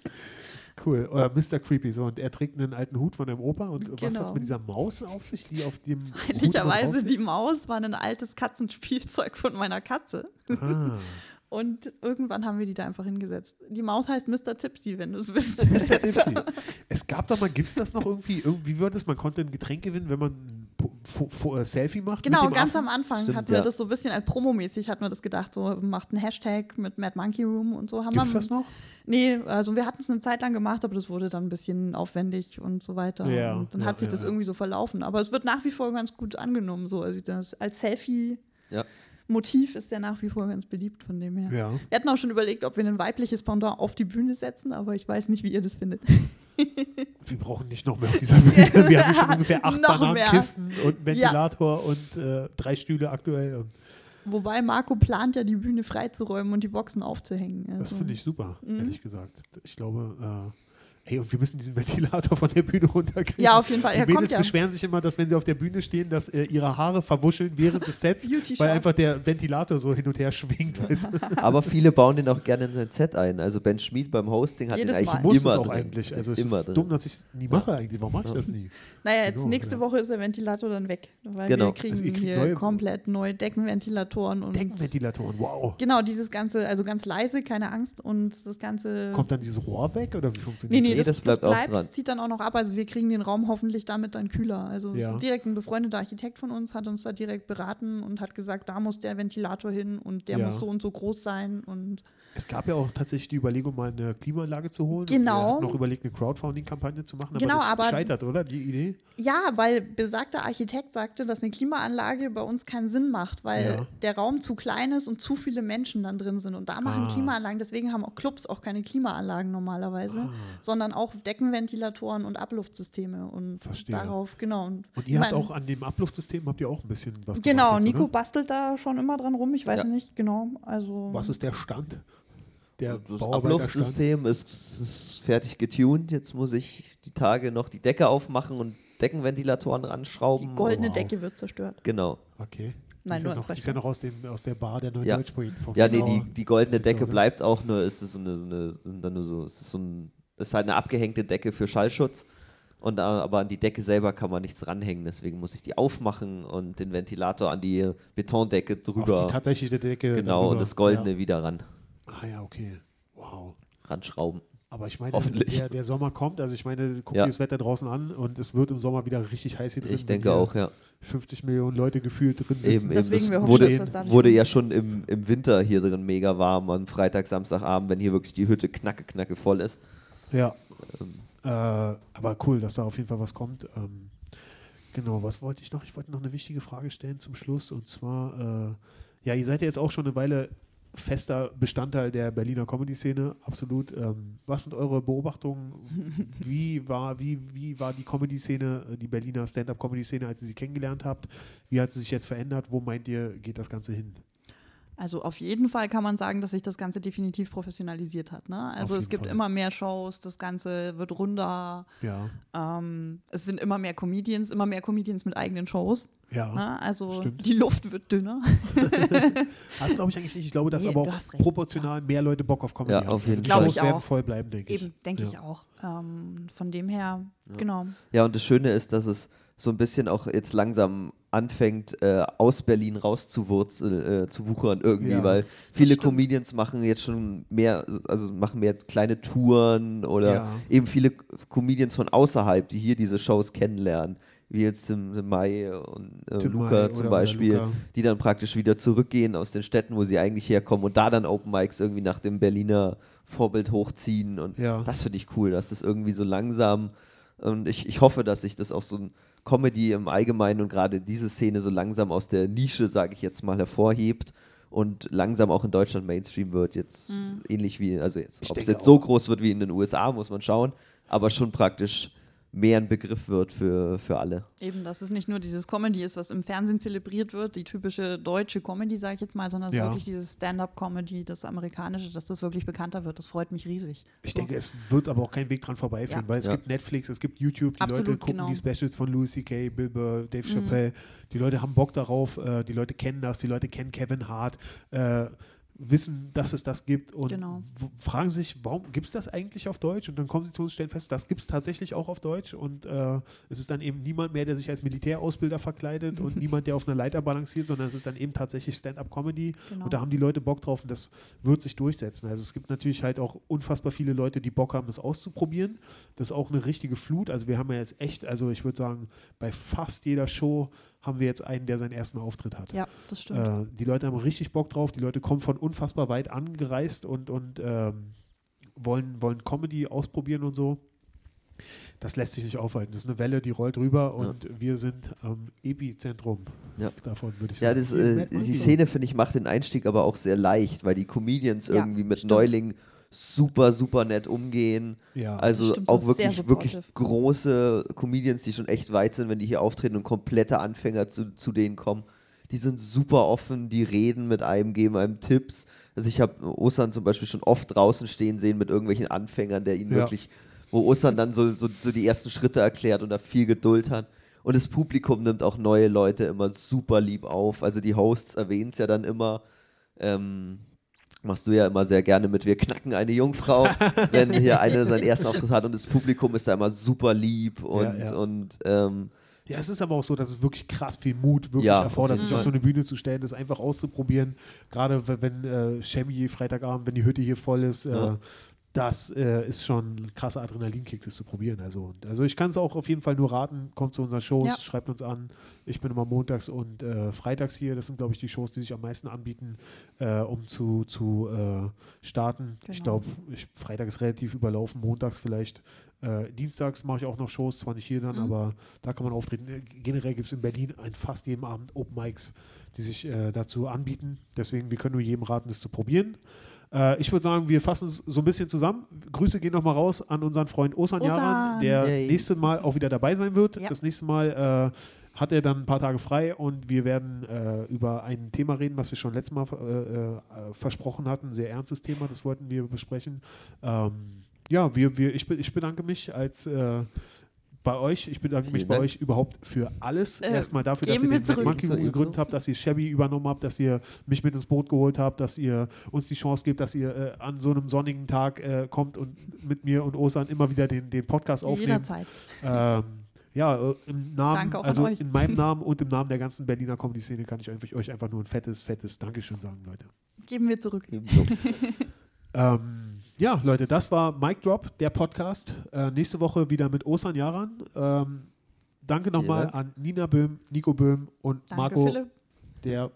Cool. Oder Mr. Creepy. So, und er trägt einen alten Hut von einem Opa. Und was Genau. hat es mit dieser Maus auf sich, die auf dem. Ehrlicherweise, drauf die? Maus war ein altes Katzenspielzeug von meiner Katze. Ah. Und irgendwann haben wir die da einfach hingesetzt. Die Maus heißt Mr. Tipsy, wenn du es wisst. Mr. Tipsy. Es gab doch mal, gibt es das noch irgendwie? Irgendwie wird es, man konnte ein Getränk gewinnen, wenn man Selfie macht. Genau, mit dem ganz Affen. am Anfang Stimmt, hatten wir ja. das so ein bisschen als promomäßig, hatten wir das gedacht, so macht einen Hashtag mit Mad Monkey Room und so. Haben Gibt es wir, das noch? Nee, also wir hatten es eine Zeit lang gemacht, aber das wurde dann ein bisschen aufwendig und so weiter. Ja, und dann ja, hat sich ja, das irgendwie so verlaufen. Aber es wird nach wie vor ganz gut angenommen. So. Also das als Selfie-Motiv ja. ist der nach wie vor ganz beliebt von dem her. Ja. Wir hatten auch schon überlegt, ob wir ein weibliches Pendant auf die Bühne setzen, aber ich weiß nicht, wie ihr das findet. Wir brauchen nicht noch mehr auf dieser Bühne. Wir haben schon ungefähr acht Noch mehr. Bananenkisten und einen Ventilator und äh, drei Stühle aktuell. Und Wobei Marco plant ja, die Bühne freizuräumen und die Boxen aufzuhängen. das Also, finde ich super, Mhm. ehrlich gesagt. Ich glaube, äh, ey, und wir müssen diesen Ventilator von der Bühne runterkriegen. Ja, auf jeden Fall. Die Er kommt Mädels ja. beschweren sich immer, dass wenn sie auf der Bühne stehen, dass äh, ihre Haare verwuscheln während des Sets, weil einfach der Ventilator so hin und her schwingt. Weißt du? aber viele bauen den auch gerne in sein Set ein. Also Ben Schmid beim Hosting hat Jedes den eigentlich Mal. Ich muss immer es auch drin. eigentlich. Also es immer ist drin. dumm, dass ich es nie mache eigentlich. Warum mache ich das nie? Naja, jetzt Genau, nächste ja. Woche ist der Ventilator dann weg. Weil Genau. wir kriegen Also hier neue- komplett neue Deckenventilatoren und Deckenventilatoren, wow. genau dieses ganze, also ganz leise, keine Angst und das ganze. Kommt dann dieses Rohr weg oder wie funktioniert Nee, nee, Nee, das, das das bleibt bleibt, auch dran. das zieht dann auch noch ab. Also wir kriegen den Raum hoffentlich damit dann kühler. Also es Ja. ist direkt ein befreundeter Architekt von uns, hat uns da direkt beraten und hat gesagt, da muss der Ventilator hin und der Ja. muss so und so groß sein und Es gab ja auch tatsächlich die Überlegung, mal eine Klimaanlage zu holen. Und Genau. Wir hatten noch überlegt, eine Crowdfunding-Kampagne zu machen, aber Genau, das aber- scheitert, oder? Die Idee? Ja, weil besagter Architekt sagte, dass eine Klimaanlage bei uns keinen Sinn macht, weil Ja. der Raum zu klein ist und zu viele Menschen dann drin sind. Und da machen Ah. Klimaanlagen, deswegen haben auch Clubs auch keine Klimaanlagen normalerweise, Ah. sondern auch Deckenventilatoren und Abluftsysteme. Und Verstehe. darauf, genau. Und, Und ihr habt auch an dem Abluftsystem habt ihr auch ein bisschen was Genau, gemacht. jetzt, Nico oder? bastelt da schon immer dran rum, ich weiß Ja. nicht genau. Also Was ist der Stand? Der Das? Abluftsystem ist, ist fertig getuned. Jetzt muss ich die Tage noch die Decke aufmachen und Deckenventilatoren die ranschrauben. goldene wow. Decke wird zerstört. Genau. Okay. Nein, die nur ist ja in noch, die ist ja noch aus, dem, aus der Bar der neuen Ja. Deutschpoeten vom Ja, nee, die, die goldene Decke so, bleibt auch nur, ist es so eine, so eine sind dann nur so, es ist so ein, ist halt eine abgehängte Decke für Schallschutz. Und, aber an die Decke selber kann man nichts ranhängen, deswegen muss ich die aufmachen und den Ventilator an die Betondecke Auf drüber. die tatsächliche Decke. genau, darüber. und das Goldene Ja. wieder ran, Ah ja, okay. Wow. ranschrauben. Aber ich meine, Hoffentlich. der, der Sommer kommt, also ich meine, guck Ja. dir das Wetter draußen an und es wird im Sommer wieder richtig heiß hier drin. Ich denke auch, ja. 50 Millionen Leute gefühlt drin sitzen. Eben. Deswegen, Es wir hoffen, wurde, dass wir es dadurch wurde ja schon im, im Winter hier drin mega warm, am Freitag, Samstagabend, wenn hier wirklich die Hütte knacke, knacke voll ist. Ja. Ähm. Äh, aber cool, dass da auf jeden Fall was kommt. Ähm, genau, was wollte ich noch? Ich wollte noch eine wichtige Frage stellen zum Schluss. Und zwar, äh, ja, ihr seid ja jetzt auch schon eine Weile fester Bestandteil der Berliner Comedy-Szene, absolut. Ähm, was sind eure Beobachtungen? Wie war, wie, wie war die Comedy-Szene, äh, die Berliner Stand-up-Comedy-Szene, als ihr sie kennengelernt habt? Wie hat sie sich jetzt verändert? Wo meint ihr, geht das Ganze hin? Also auf jeden Fall kann man sagen, dass sich das Ganze definitiv professionalisiert hat. Ne? Also es gibt Fall. immer mehr Shows, das Ganze wird runder. Ja, Ähm, es sind immer mehr Comedians, immer mehr Comedians mit eigenen Shows. Ja. Ne? Also stimmt. die Luft wird dünner. Das glaube ich eigentlich nicht. Ich glaube, dass Nee, aber auch proportional mehr Leute Bock auf Comedy Ja, haben. auf jeden also die Fall. Shows werden voll bleiben, denke ich. Eben, denke Ja. ich auch. Ähm, von dem her, genau. Ja, und das Schöne ist, dass es so ein bisschen auch jetzt langsam anfängt, äh, aus Berlin rauszuwurzeln, äh, zu wuchern irgendwie, Ja, weil viele stimmt. Comedians machen jetzt schon mehr, also machen mehr kleine Touren oder Ja. eben viele Comedians von außerhalb, die hier diese Shows kennenlernen, wie jetzt Tim Mai und äh, Tim Mai Luca oder- zum Beispiel, Luca. die dann praktisch wieder zurückgehen aus den Städten, wo sie eigentlich herkommen und da dann Open Mics irgendwie nach dem Berliner Vorbild hochziehen und Ja. das finde ich cool, dass das irgendwie so langsam und ich, ich hoffe, dass sich das auch so ein Comedy im Allgemeinen und gerade diese Szene so langsam aus der Nische, sage ich jetzt mal, hervorhebt und langsam auch in Deutschland Mainstream wird. Jetzt ähnlich wie, also jetzt, ob es jetzt so auch. groß wird wie in den USA, muss man schauen, aber schon praktisch mehr ein Begriff wird für, für alle. Eben, dass es nicht nur dieses Comedy ist, was im Fernsehen zelebriert wird, die typische deutsche Comedy, sage ich jetzt mal, sondern es Ja. ist wirklich dieses Stand-up-Comedy, das amerikanische, dass das wirklich bekannter wird. Das freut mich riesig. Ich So. denke, es wird aber auch kein Weg dran vorbeiführen, Ja. weil es Ja. gibt Netflix, es gibt YouTube, die Absolut, Leute gucken genau. die Specials von Louis C.K., Bill Burr, Dave Mhm. Chappelle, die Leute haben Bock darauf, äh, die Leute kennen das, die Leute kennen Kevin Hart, äh, wissen, dass es das gibt und Genau. fragen sich, warum gibt es das eigentlich auf Deutsch? Und dann kommen sie zu uns und stellen fest, das gibt es tatsächlich auch auf Deutsch und äh, es ist dann eben niemand mehr, der sich als Militärausbilder verkleidet und niemand, der auf einer Leiter balanciert, sondern es ist dann eben tatsächlich Stand-up-Comedy Genau. und da haben die Leute Bock drauf und das wird sich durchsetzen. Also es gibt natürlich halt auch unfassbar viele Leute, die Bock haben, das auszuprobieren. Das ist auch eine richtige Flut. Also wir haben ja jetzt echt, also ich würde sagen, bei fast jeder Show haben wir jetzt einen, der seinen ersten Auftritt hat. Ja, das stimmt. Äh, die Leute haben richtig Bock drauf. Die Leute kommen von unfassbar weit angereist und, und ähm, wollen, wollen Comedy ausprobieren und so. Das lässt sich nicht aufhalten. Das ist eine Welle, die rollt rüber und wir sind am Epizentrum Ja. davon, würde ich Ja, sagen. das, Hier in äh, die Szene, finde ich, macht den Einstieg aber auch sehr leicht, weil die Comedians Ja, irgendwie mit stimmt. Neulingen super, super nett umgehen. Ja. Also Stimmt, auch wirklich, wirklich große Comedians, die schon echt weit sind, wenn die hier auftreten und komplette Anfänger zu, zu denen kommen. Die sind super offen, die reden mit einem, geben einem Tipps. Also ich habe Osan zum Beispiel schon oft draußen stehen sehen mit irgendwelchen Anfängern, der ihn Ja. wirklich, wo Osan dann so, so, so die ersten Schritte erklärt und da viel Geduld hat. Und das Publikum nimmt auch neue Leute immer super lieb auf. Also die Hosts erwähnen es ja dann immer. Ähm, machst du ja immer sehr gerne mit, wir knacken eine Jungfrau, wenn hier eine seinen ersten Auftritt hat und das Publikum ist da immer super lieb und, ja. und ähm, Ja, es ist aber auch so, dass es wirklich krass viel Mut wirklich Ja, erfordert, auf sich auf so eine Bühne zu stellen, das einfach auszuprobieren. Gerade wenn, wenn äh, Chemie Freitagabend, wenn die Hütte hier voll ist, Ja. Das äh, ist schon ein krasser Adrenalinkick, das zu probieren. Also, und, also ich kann es auch auf jeden Fall nur raten, kommt zu unseren Shows, Ja. schreibt uns an. Ich bin immer montags und äh, freitags hier. Das sind, glaube ich, die Shows, die sich am meisten anbieten, äh, um zu, zu äh, starten. Ich Genau. glaube, ich, Freitag ist relativ überlaufen, montags vielleicht. Äh, dienstags mache ich auch noch Shows, zwar nicht hier dann, Mhm. aber da kann man auftreten. Äh, Generell gibt es in Berlin an fast jedem Abend Open Mics, die sich äh, dazu anbieten. Deswegen, wir können nur jedem raten, das zu probieren. Äh, ich würde sagen, wir fassen es so ein bisschen zusammen. Grüße gehen nochmal raus an unseren Freund Osan Osan. Yaran, der Yay. nächste Mal auch wieder dabei sein wird. Ja. Das nächste Mal äh, hat er dann ein paar Tage frei und wir werden äh, über ein Thema reden, was wir schon letztes Mal äh, äh, versprochen hatten. Ein sehr ernstes Thema, das wollten wir besprechen. Ähm, ja, wir, wir, ich, ich bedanke mich als äh, bei euch. Ich bedanke mich Vielen bei Dank. euch überhaupt für alles. Äh, Erstmal dafür, dass ihr geben wir den Mad zurück. Monkey So, Room gegründet ebenso. habt, dass ihr Shabby übernommen habt, dass ihr mich mit ins Boot geholt habt, dass ihr uns die Chance gebt, dass ihr äh, an so einem sonnigen Tag äh, kommt und mit mir und Osan immer wieder den, den Podcast aufnehmt. Jederzeit. Ähm, ja, äh, im Namen, also euch. in meinem Namen und im Namen der ganzen Berliner Comedy-Szene kann ich euch, euch einfach nur ein fettes, fettes Dankeschön sagen, Leute. Geben wir zurück. ebenso. Ähm, ja, Leute, das war Mic Drop, der Podcast. Äh, nächste Woche wieder mit Osan Yaran. Ähm, danke nochmal Dank. an Nina Böhm, Nico Böhm und Danke, Marco, Philipp. der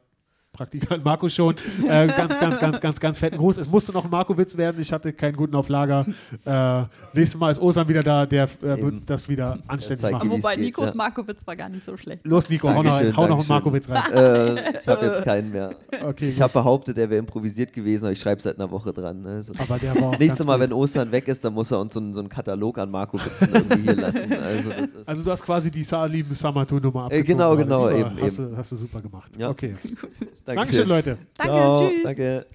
Praktikant Marco schon. Äh, ganz, ganz, ganz, ganz, ganz fetten Gruß. Es musste noch ein Marco-Witz werden. Ich hatte keinen guten auf Lager. Äh, nächstes Mal ist Osan wieder da. Der äh, wird das wieder anständig machen. Wobei geht, Nikos ja. Markowitz war gar nicht so schlecht. Los, Nico, hau noch, hau noch einen. Marco-Witz rein. äh, ich habe jetzt keinen mehr. Okay, Ich habe behauptet, er wäre improvisiert gewesen, aber ich schreibe seit einer Woche dran. ne? Also aber der war Nächstes Mal, gut. wenn Ostern weg ist, dann muss er uns so einen, so einen Katalog an Marco Witzen irgendwie hier lassen. Also, das ist Also du hast quasi die Saarlieben Summer Tour Nummer Äh, abgezogen. genau, gerade. genau, war- eben, hast, eben. Du, hast du super gemacht. Ja. Okay. Dankeschön. Dankeschön, Leute. Danke, Ciao, tschüss. Danke.